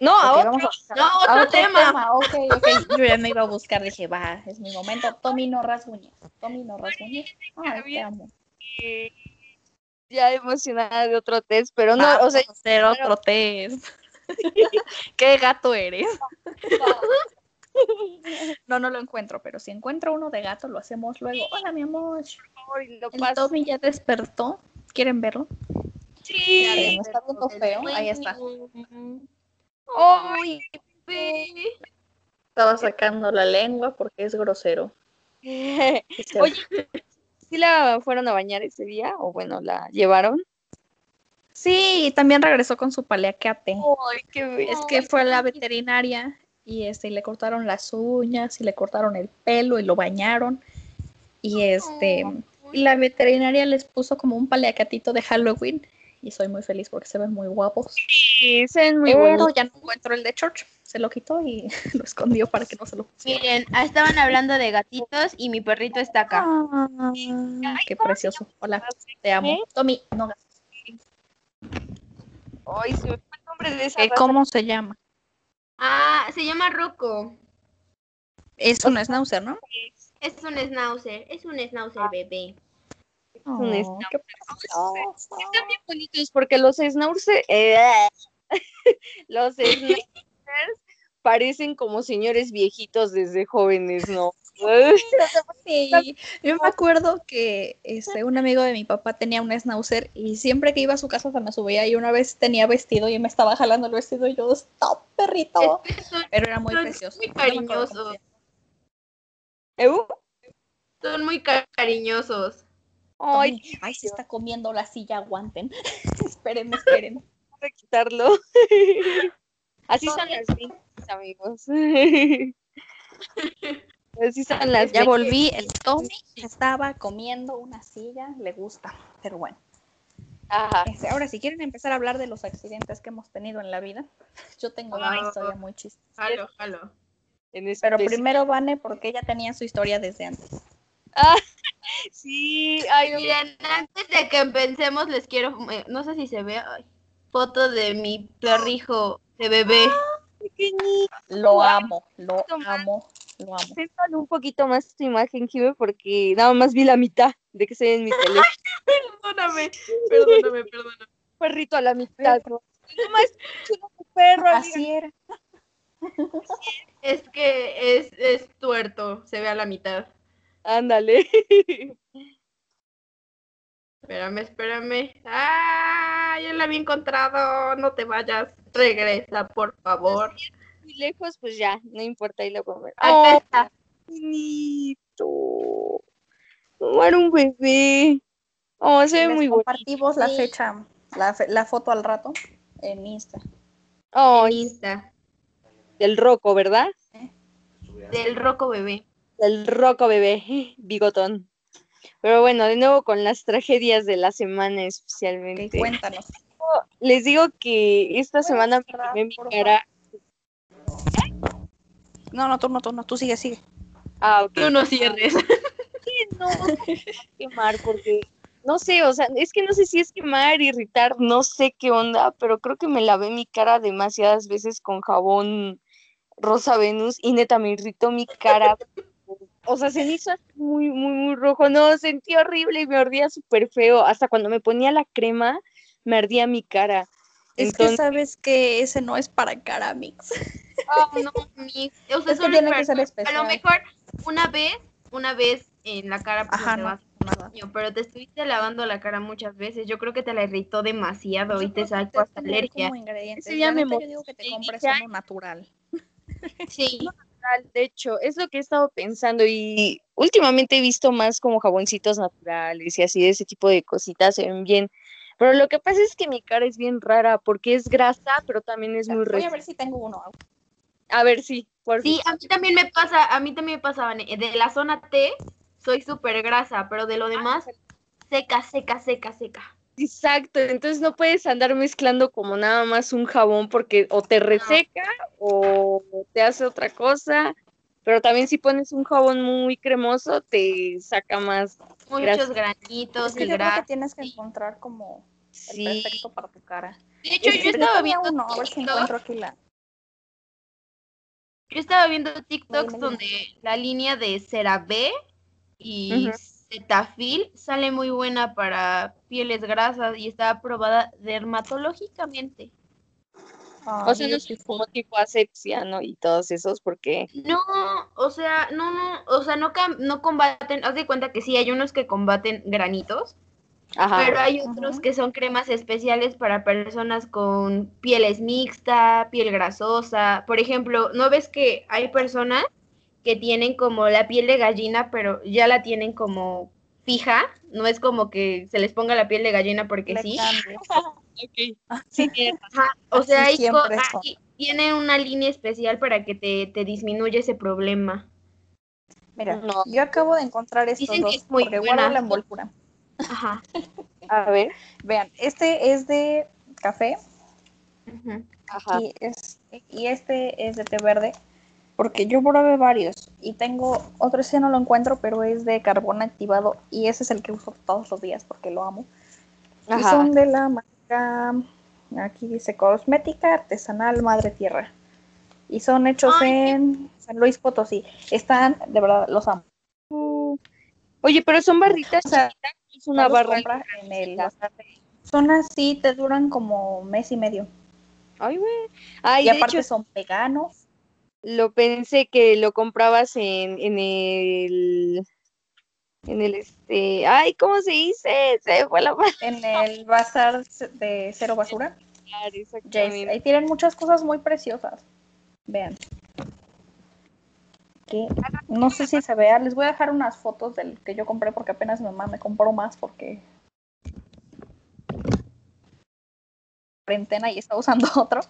No, a Ok, otro. vamos a, No, a otro tema. ok ok. Yo ya me iba a buscar dije va es mi momento. Tommy no rasguñes Tommy no rasguñes ay te amo. Ya emocionada de otro test, pero no, Vamos o sea, a hacer otro test. Qué gato eres. No no lo encuentro pero si encuentro uno de gato lo hacemos luego. Hola mi amor. Por favor, y lo el paso. Tommy ya despertó. Quieren verlo Sí. Está viendo feo. Ahí está. Ay, Estaba sacando la lengua porque es grosero. Oye, ¿sí la fueron a bañar ese día? O bueno, ¿la llevaron? Sí, y también regresó con su paliacate. Ay, qué bello. Es que fue a la veterinaria y este y le cortaron las uñas y le cortaron el pelo y lo bañaron. Y este y la veterinaria les puso como un paliacatito de Halloween y soy muy feliz porque se ven muy guapos. Sí, se ven muy Pero ya no encuentro el de Church. Se lo quitó y lo escondió para que no se lo pusiera. Miren, ah, estaban hablando de gatitos y mi perrito está acá. Ah, qué precioso. Hola, te amo. ¿Eh? Tommy, no Ay, se me fue el nombre de esa ¿Qué- raza. ¿Cómo se llama? Ah, se llama Rocco. Es un schnauzer, ¿no? Es un schnauzer, es un schnauzer bebé. Oh, qué. Están bien bonitos porque los schnauzers, eh, los schnauzers parecen como señores viejitos desde jóvenes, ¿no? Sí, yo me acuerdo que este, un amigo de mi papá tenía un schnauzer y siempre que iba a su casa se me subía y una vez tenía vestido y me estaba jalando el vestido y yo, stop, perrito. Pero era muy son precioso. muy cariñosos. son muy cariñosos. Ay, Ay, se está comiendo la silla, aguanten. espérenme, espérenme. voy a quitarlo. Así son las 20, amigos. Así son las Ya 20. volví, el Tommy estaba comiendo una silla, le gusta, pero bueno. Ajá. Este, ahora, si quieren empezar a hablar de los accidentes que hemos tenido en la vida, yo tengo una Ah. historia muy chistosa. Jalo, jalo. En Pero especie. primero Vane, porque ella tenía su historia desde antes. Sí, ay, Miren, antes de que empecemos, les quiero, eh, no sé si se ve, ay, foto de mi perrijo de bebé. pequeñito. Lo amo, lo amo, lo amo. Céntrale un poquito más tu imagen, Jime, porque nada más vi la mitad de que se ve en mi teléfono. Perdóname, perdóname, perdóname. perrito a la mitad. ¿no? Más chulo perro, amiga. Así era. Es que es, es tuerto, se ve a la mitad. Ándale. Espérame, espérame. ¡Ah! Ya la había encontrado. No te vayas. Regresa, por favor. Muy lejos, pues ya, no importa, ahí la puedo ver. ¡Oh, está. bonito! Oh, era un bebé. Oh, se ve muy bonito. compartimos la fecha, la, fe- la foto al rato en Insta. Oh, Insta. del roco, ¿verdad? Del Roco Bebé. Del roco bebé, bigotón. Pero bueno, de nuevo con las tragedias de la semana especialmente. cuéntanos. Les digo que esta semana me cerrar, por cara. No, no, tú no, tú no, tú sigue, sigue. Ah, ok. Tú no cierres. no, no me quemar porque no sé, o sea, es que no sé si es quemar, irritar, no sé qué onda, pero creo que me lavé mi cara demasiadas veces con jabón rosa Venus y neta me irritó mi cara. O sea, se me hizo así muy, muy, muy rojo. No, sentí horrible y me ardía súper feo. Hasta cuando me ponía la crema, me ardía mi cara. Es que Entonces, sabes que ese no es para cara mix. Oh, no, mi- O sea, Es que solo tiene para- que ser A lo mejor una vez, una vez en la cara pues, Ajá, te no, vas daño, pero te estuviste lavando la cara muchas veces. Yo creo que te la irritó demasiado y te que sacó hasta alergia. como ingredientes. Ese día me yo digo que te compres uno natural. Sí. natural, de hecho, es lo que he estado pensando y últimamente he visto más como jaboncitos naturales y así de ese tipo de cositas se ven bien. Pero lo que pasa es que mi cara es bien rara porque es grasa, pero también es muy Voy a ver si tengo uno. A ver, sí, por Sí, a mí también me pasa, a mí también me pasaba, de la zona T soy súper grasa, pero de lo demás, seca, seca, seca, seca. Exacto, entonces no puedes andar mezclando como nada más un jabón porque o te reseca o te hace otra cosa, pero también si pones un jabón muy cremoso te saca más. Muchos granitos Es que y yo creo que tienes que encontrar como el perfecto para tu cara. De hecho, yo Yo estaba viendo uno, a ver si encuentro aquí la. yo estaba viendo TikToks donde la línea de CeraVe y. Cetaphil sale muy buena para pieles grasas y está aprobada dermatológicamente. o sea, no es como tipo asepsia, ¿no? Y todos esos porque... No, o sea, no, no, o sea, no, cam- no combaten, haz de cuenta que sí, hay unos que combaten granitos, Ajá. pero hay otros que son cremas especiales para personas con pieles mixta, piel grasosa. Por ejemplo, ¿no ves que hay personas que tienen como la piel de gallina, pero ya la tienen como fija? No es como que se les ponga la piel de gallina porque Le sí. Ajá, o sea, son. hay- tienen una línea especial para que te, te disminuya ese problema. Mira, No. yo acabo de encontrar estos Dicen que dos es muy porque buena. guardo la envoltura. Ajá. A ver. Vean, este es de café. Ajá. y, es, y este es de té verde. Porque yo probé varios y tengo otro, ese no lo encuentro, pero es de carbón activado y ese es el que uso todos los días porque lo amo. Y son de la marca, aquí dice cosmética artesanal Madre Tierra. Y son hechos Ay, en San Luis Potosí. Están, de verdad, los amo. Oye, pero son barritas O sea, es una barra. en el Son así, te duran como mes y medio. Ay, güey. Y de aparte hecho, son veganos. Lo pensé que lo comprabas en, en el. En el este. Ay, ¿cómo se dice? Se fue la. En el bazar de Cero Basura. Jace, ahí tienen muchas cosas muy preciosas. Vean. Que no sé si se vea. Les voy a dejar unas fotos del que yo compré porque apenas mi mamá me compró más porque cuarentena y está usando otro.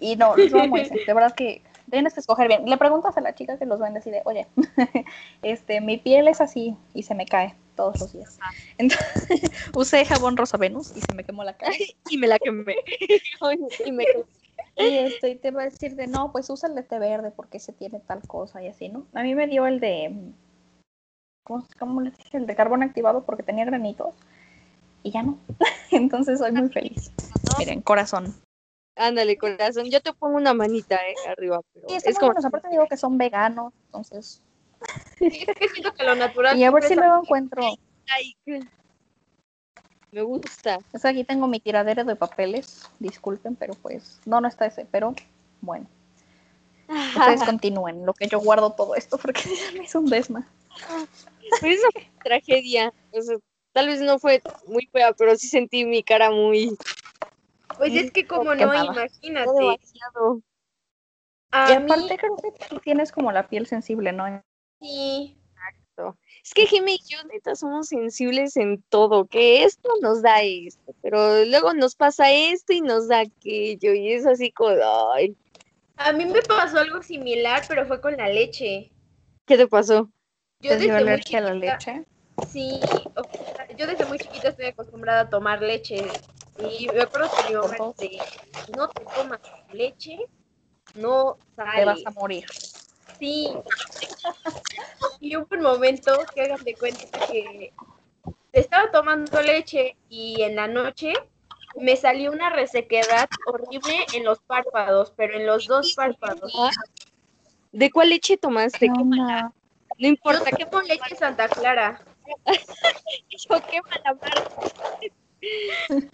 Y no, los amo ese. De verdad que tienes que escoger bien. Le preguntas a la chica que los vende así de, oye, este, mi piel es así y se me cae todos los días. Entonces, usé jabón rosa Venus y se me quemó la cara. y me la quemé. Ay, y me quemé. Y este, y te va a decir de no, pues usa el de té verde porque ese tiene tal cosa y así, ¿no? A mí me dio el de, ¿cómo, cómo les dije? El de carbón activado porque tenía granitos y ya no. Entonces soy muy feliz. Miren, corazón. Ándale, corazón. Yo te pongo una manita, eh, arriba. Pero Y están es como. buenos, aparte digo que son veganos, entonces. Sí, es que siento que lo natural. Y a ver si luego encuentro. Ay, me gusta. Es aquí tengo mi tiradero de papeles, disculpen, pero pues, no, no está ese, pero bueno. Ustedes continúen, lo que yo guardo todo esto porque me hizo un desma. Pero es una tragedia. o sea, Tal vez no fue muy fea, pero sí sentí mi cara muy Pues es que como no, quemada. imagínate. demasiado. A Y mí, aparte creo que tú tienes como la piel sensible, ¿no? sí. Es que Jimmy y yo neta somos sensibles en todo, que esto nos da esto, pero luego nos pasa esto y nos da aquello, y es así como, ay, A mí me pasó algo similar, pero fue con la leche. ¿qué te pasó? Yo ¿Te dio desde muy alergia a la leche? Sí, o sea, yo desde muy chiquita estoy acostumbrada a tomar leche. Y me acuerdo que mi mamá Ojo. dice, no te tomas leche, no Te sales. vas a morir. Sí. Y hubo un momento que hagan de cuenta que estaba tomando leche y en la noche me salió una resequedad horrible en los párpados, pero en los dos párpados. ¿De cuál leche tomaste? ¿Qué ¿Qué onda? No Yo importa que tomo leche Santa Clara. yo qué mala marca.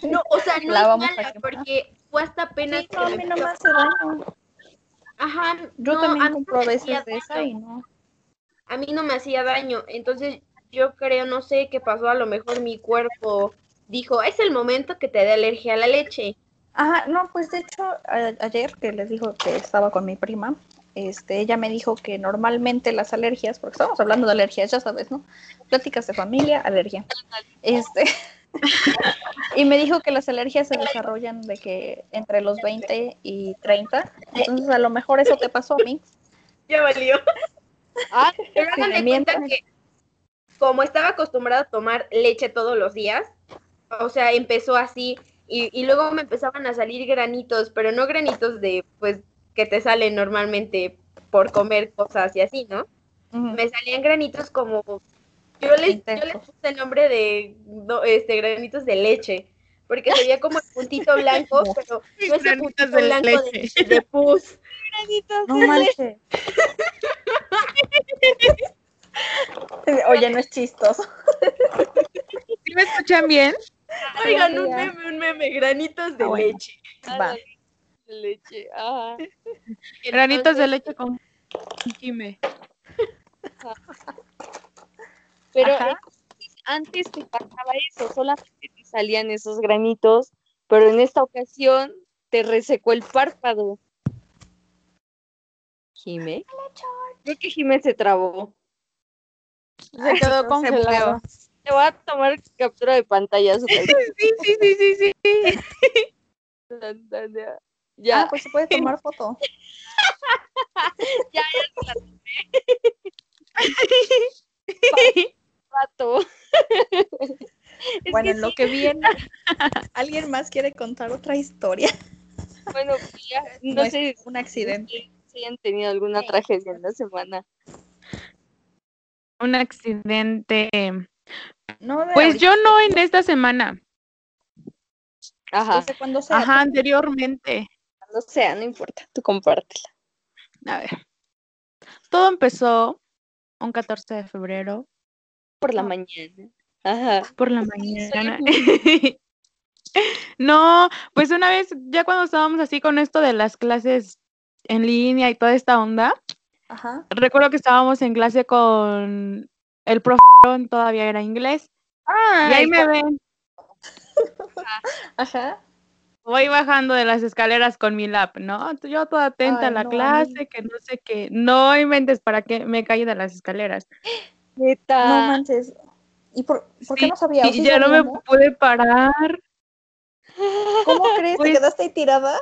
No, o sea, no La es vamos mala porque fue hasta apenas Sí, que no, a me mí no me hace daño. Ajá, Yo no, también compro veces hacía de esa y no. a mí no me hacía daño. Entonces yo creo, no sé qué pasó, a lo mejor mi cuerpo dijo, es el momento que te dé alergia a la leche. Ajá, no, pues de hecho, a- ayer que les dijo que estaba con mi prima, este, ella me dijo que normalmente las alergias, porque estamos hablando de alergias, ya sabes, ¿no? Pláticas de familia, alergia. Este, y me dijo que las alergias se desarrollan de que entre los 20 y 30, entonces a lo mejor eso te pasó a mí. Ya valió. Ah, Pero Sí, mientras- cuenta que como estaba acostumbrada a tomar leche todos los días, o sea, empezó así y, y luego me empezaban a salir granitos, pero no granitos de, pues, que te salen normalmente por comer cosas y así, ¿no? Me salían granitos como, yo les, yo Intensos. puse el nombre de no, este, granitos de leche, porque se veía como el puntito blanco, pero no ese Granitos puntito de blanco de, leche. de pus. No manches. Oye, no es chistoso. ¿Sí me escuchan bien? Oigan, un meme, un meme, granitos de Ah, bueno. leche. Va. leche. Ajá. Granitos de leche con Jime. Pero entonces, antes te pasaba eso, solamente te salían esos granitos, pero en esta ocasión te resecó el párpado. Jime. Creo que Jime se trabó. Se quedó Se congelado. Te voy a tomar captura de pantalla. Sí, sí, sí, sí, sí. instantánea. Ah, Ya, pues se puede tomar foto. rato. Es bueno, en lo que viene, ¿alguien más quiere contar otra historia? bueno, pues ya, no, sé un accidente. si hayan tenido alguna tragedia en la semana. Un accidente. No Pues ahorita, yo no en esta semana. Ajá, desde cuando sea. Ajá, anteriormente. no sea, no importa, tú compártela. A ver. Todo empezó un 14 de febrero Por la Ah. mañana. Ajá. por la mañana. No, pues una vez, ya cuando estábamos así con esto de las clases en línea y toda esta onda, Ajá. recuerdo que estábamos en clase con el profe, todavía era inglés, y ahí me ven, Ajá. voy bajando de las escaleras con mi lap, ¿no? Yo toda atenta a la no, clase, que no sé qué, no inventes para que me caí de las escaleras. Neta. No manches. ¿Y por, por qué Sí, no sabía? ¿O Y ya no me pude parar. ¿Cómo crees? Pues- ¿Te quedaste ahí tirada?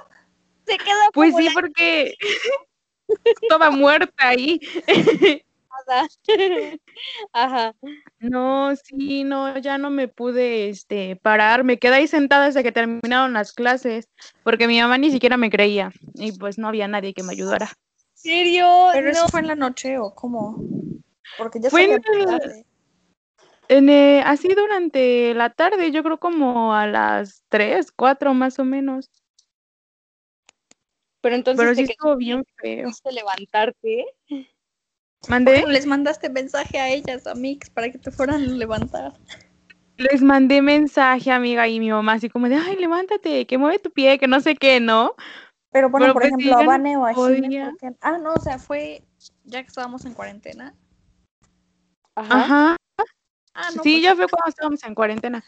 se queda Pues sí, porque toda muerta ahí. Ajá. No, sí, no, ya no me pude este, parar. Me quedé ahí sentada hasta que terminaron las clases, porque mi mamá ni siquiera me creía y pues no había nadie que me ayudara. ¿Serio? ¿Pero no. eso fue en la noche o cómo? Porque ya Fue en el- eh, así durante la tarde, yo creo como a las 3, 4 más o menos. Pero entonces Pero te sí estuvo bien feo. levantarte. ¿Mandé? Les mandaste mensaje a ellas, a Mix, para que te fueran a levantar. Les mandé mensaje, amiga, y mi mamá así como de, ay, levántate, que mueve tu pie, que no sé qué, ¿no? Pero bueno, Pero por pues ejemplo, a Vane o a Jimé, podía. ¿por qué? Ah, no, o sea, fue ya que estábamos en cuarentena. Ajá. Ajá. Ah, no, sí, pues ya fue cuando estábamos en cuarentena.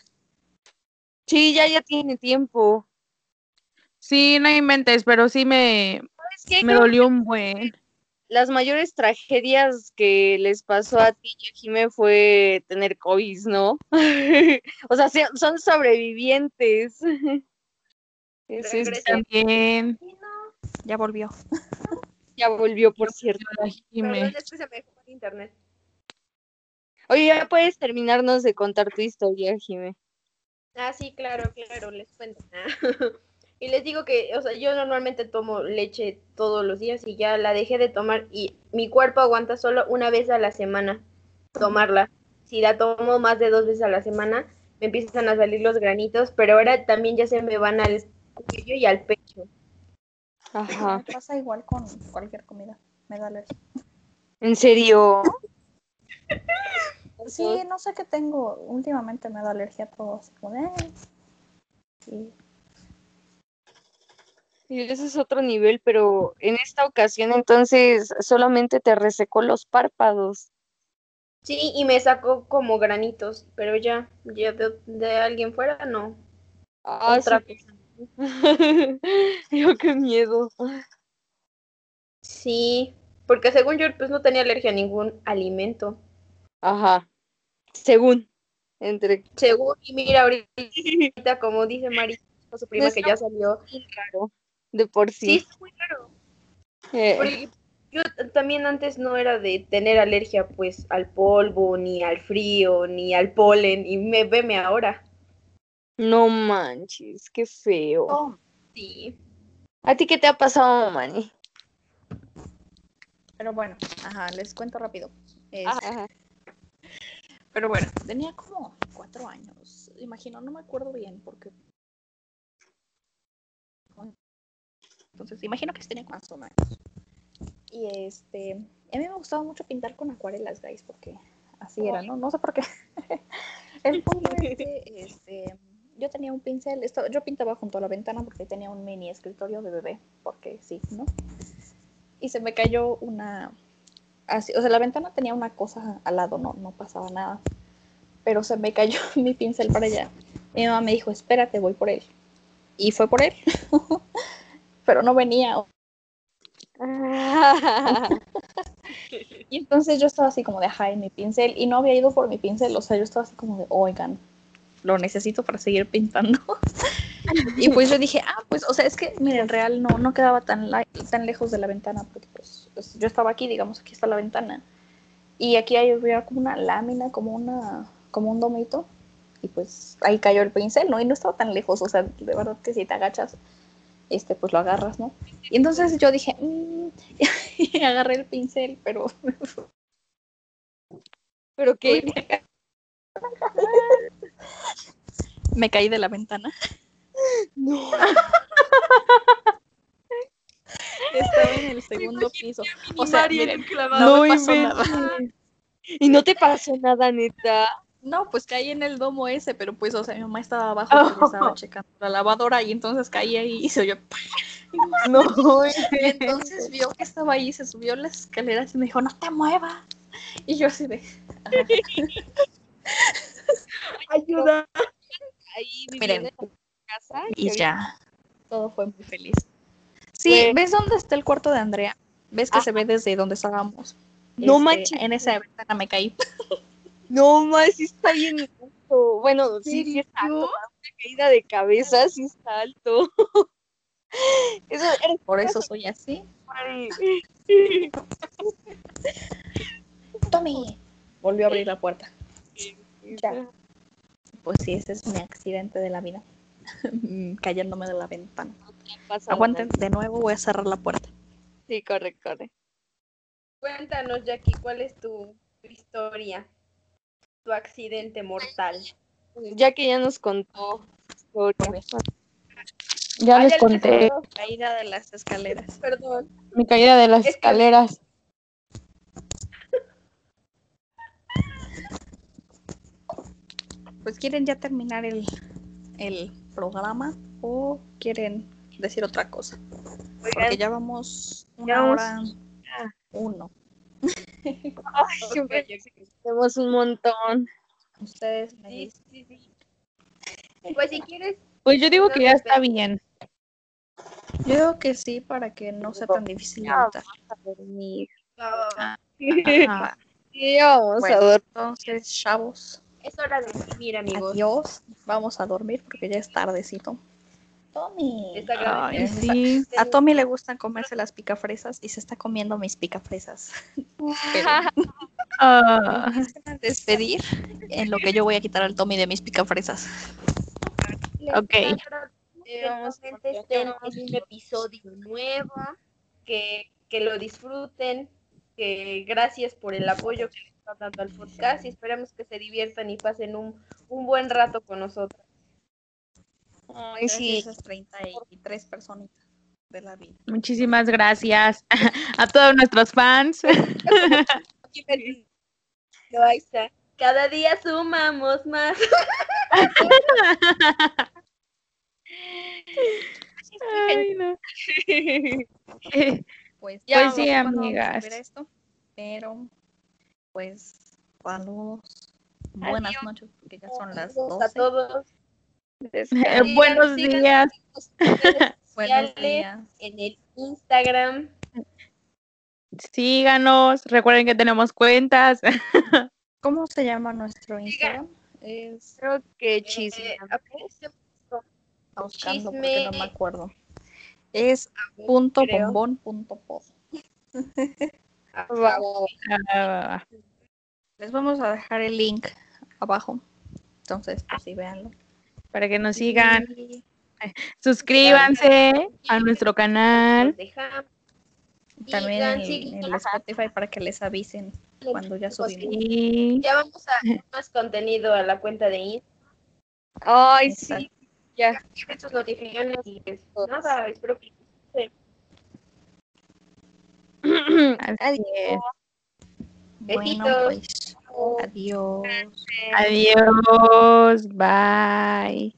Sí, ya, ya tiene tiempo. Sí, no inventes, pero sí me, me dolió un buen. las mayores tragedias que les pasó a ti y a Jime fue tener COVID, ¿no? o sea, se- son sobrevivientes. Es este, Regresa. También. Ya volvió. ya volvió, por cierto. Perdón, es que se me dejó el internet. Oye, ya puedes terminarnos de contar tu historia, Jime. Ah, sí, claro, claro, les cuento. y les digo que, o sea, yo normalmente tomo leche todos los días y ya la dejé de tomar y mi cuerpo aguanta solo una vez a la semana tomarla. Si la tomo más de dos veces a la semana, me empiezan a salir los granitos, pero ahora también ya se me van al cuello y al pecho. Ajá. Me pasa igual con cualquier comida. Me da alergia. ¿En serio? Sí, no sé qué tengo. Últimamente me da alergia a todo. Así. Sí. Y ese es otro nivel, pero en esta ocasión entonces solamente te resecó los párpados. Sí, y me sacó como granitos, pero ya, ya de, de alguien fuera, no. Ah, Otra sí. cosa. Yo qué miedo. Sí, porque según yo, pues no tenía alergia a ningún alimento. Ajá. Según. Entre Según, y mira, ahorita, como dice Mari, su prima que ya salió. raro. De por Sí, sí. está muy raro. Eh, Porque yo también antes no era de tener alergia, pues, al polvo, ni al frío, ni al polen, y me veme ahora. no manches, qué feo. Oh, Sí. ¿A ti qué te ha pasado, Manny? pero bueno, ajá, les cuento rápido. Es- Ajá. Pero bueno, tenía como cuatro años. Imagino, no me acuerdo bien porque. Entonces, imagino que tenía más o menos. Y este. A mí me gustaba mucho pintar con acuarelas, guys, porque así era, ¿no? No sé por qué. El punto es que este, yo tenía un pincel. Esto, yo pintaba junto a la ventana porque tenía un mini escritorio de bebé, porque sí, ¿no? Y se me cayó una, así, o sea, la ventana tenía una cosa al lado, no, no pasaba nada. Pero se me cayó mi pincel para allá. Mi mamá me dijo, espérate, voy por él. Y fue por él. Pero no venía. Y entonces yo estaba así como de, ajá, en mi pincel. Y no había ido por mi pincel. O sea, yo estaba así como de, oigan, lo necesito para seguir pintando. y pues yo dije, ah, pues, o sea, es que, miren, real no, no quedaba tan, tan lejos de la ventana. Porque pues, yo estaba aquí, digamos, aquí está la ventana. Y aquí hay había como una lámina, como una, como un domito. Y pues ahí cayó el pincel, ¿no? Y no estaba tan lejos, o sea, de verdad que si te agachas, este, pues lo agarras, ¿no? Y entonces yo dije, "Mm", y agarré el pincel, pero Pero que me caí de la ventana. no. Estaba en el segundo piso. O sea, miren, no, me pasó nada. Y no te pasó nada, neta. No, pues caí en el domo ese, pero pues, o sea, mi mamá estaba abajo porque estaba checando la lavadora y entonces caí ahí y se oyó. No. Y entonces vio que estaba ahí, se subió las escaleras y me dijo, no te muevas. Y yo así de. Ayuda. Ahí Miren. viviendo en casa. y ya, todo fue muy feliz. Sí, Fue- ¿ves dónde está el cuarto de Andrea? ¿Ves que Ajá. se ve desde donde estábamos? No Este, manches. En esa ventana me caí. No más, sí está bien alto. Bueno, sí, sí está alto. Una caída de cabeza, sí está alto. Eso Por eso soy así. Tommy. Volvió a abrir la puerta. Ya. Pues sí, ese es mi accidente de la vida. Mm, Cayéndome de la ventana. Aguanten, de nuevo voy a cerrar la puerta. Sí, corre, corre. Cuéntanos, Jackie, ¿cuál es tu, historia? Tu accidente mortal. Ya que ya nos contó. Ya les conté contó. Caída de las escaleras. Perdón. mi caída de las Es que- escaleras. Pues quieren ya terminar el, el programa o quieren decir otra cosa. Porque ya vamos una Ya hora Ah. uno. ay, tenemos un montón. Ustedes me Sí, dicen. sí, sí. Pues si quieres, Pues yo digo que ya está bien. Yo digo que sí, para que no sea tan difícil Ya vamos a dormir. Ajá. Sí, ya vamos Bueno. a dormir. Entonces, chavos, es hora de dormir, amigos. adiós. Vamos a dormir porque ya es tardecito. Tommy. Ay, sí. A Tommy le gustan comerse las picafresas y se está comiendo mis picafresas. Pero Ah, despedir en lo que yo voy a quitar al Tommy de mis picafresas. Ok. que vamos en un episodio nuevo, que, que lo disfruten, que gracias por el apoyo que les está dando al podcast y esperamos que se diviertan y pasen un, un buen rato con nosotros. Ay, sí. Esas 33 personitas de la vida. muchísimas gracias a todos nuestros fans. Aquí me dice, "No, ahí está. Cada día sumamos más. Ay, no. Pues, Ya, pues sí, amigas. esto, pero pues saludos. Buenas noches, porque ya son las Saludos a 12. todos. Eh, buenos Sigan- días. Buenos días. En el Instagram. Síganos. Recuerden que tenemos cuentas. ¿Cómo se llama nuestro Instagram? Es Creo que Eh, chisme. está buscando porque no me Chisme. acuerdo. Es punto creo. bombón punto va. Ah, Les vamos a dejar el link abajo. Entonces, pues sí, véanlo. Para que nos sigan. Suscríbanse a nuestro canal. También en, Spotify para que les avisen cuando ya subimos. Ya vamos a hacer más contenido a la cuenta de Instagram. Ay, sí. Ya. Sus notificaciones y pues, nada, espero que así es. Bueno, Besitos. pues adiós. Adiós. Bye.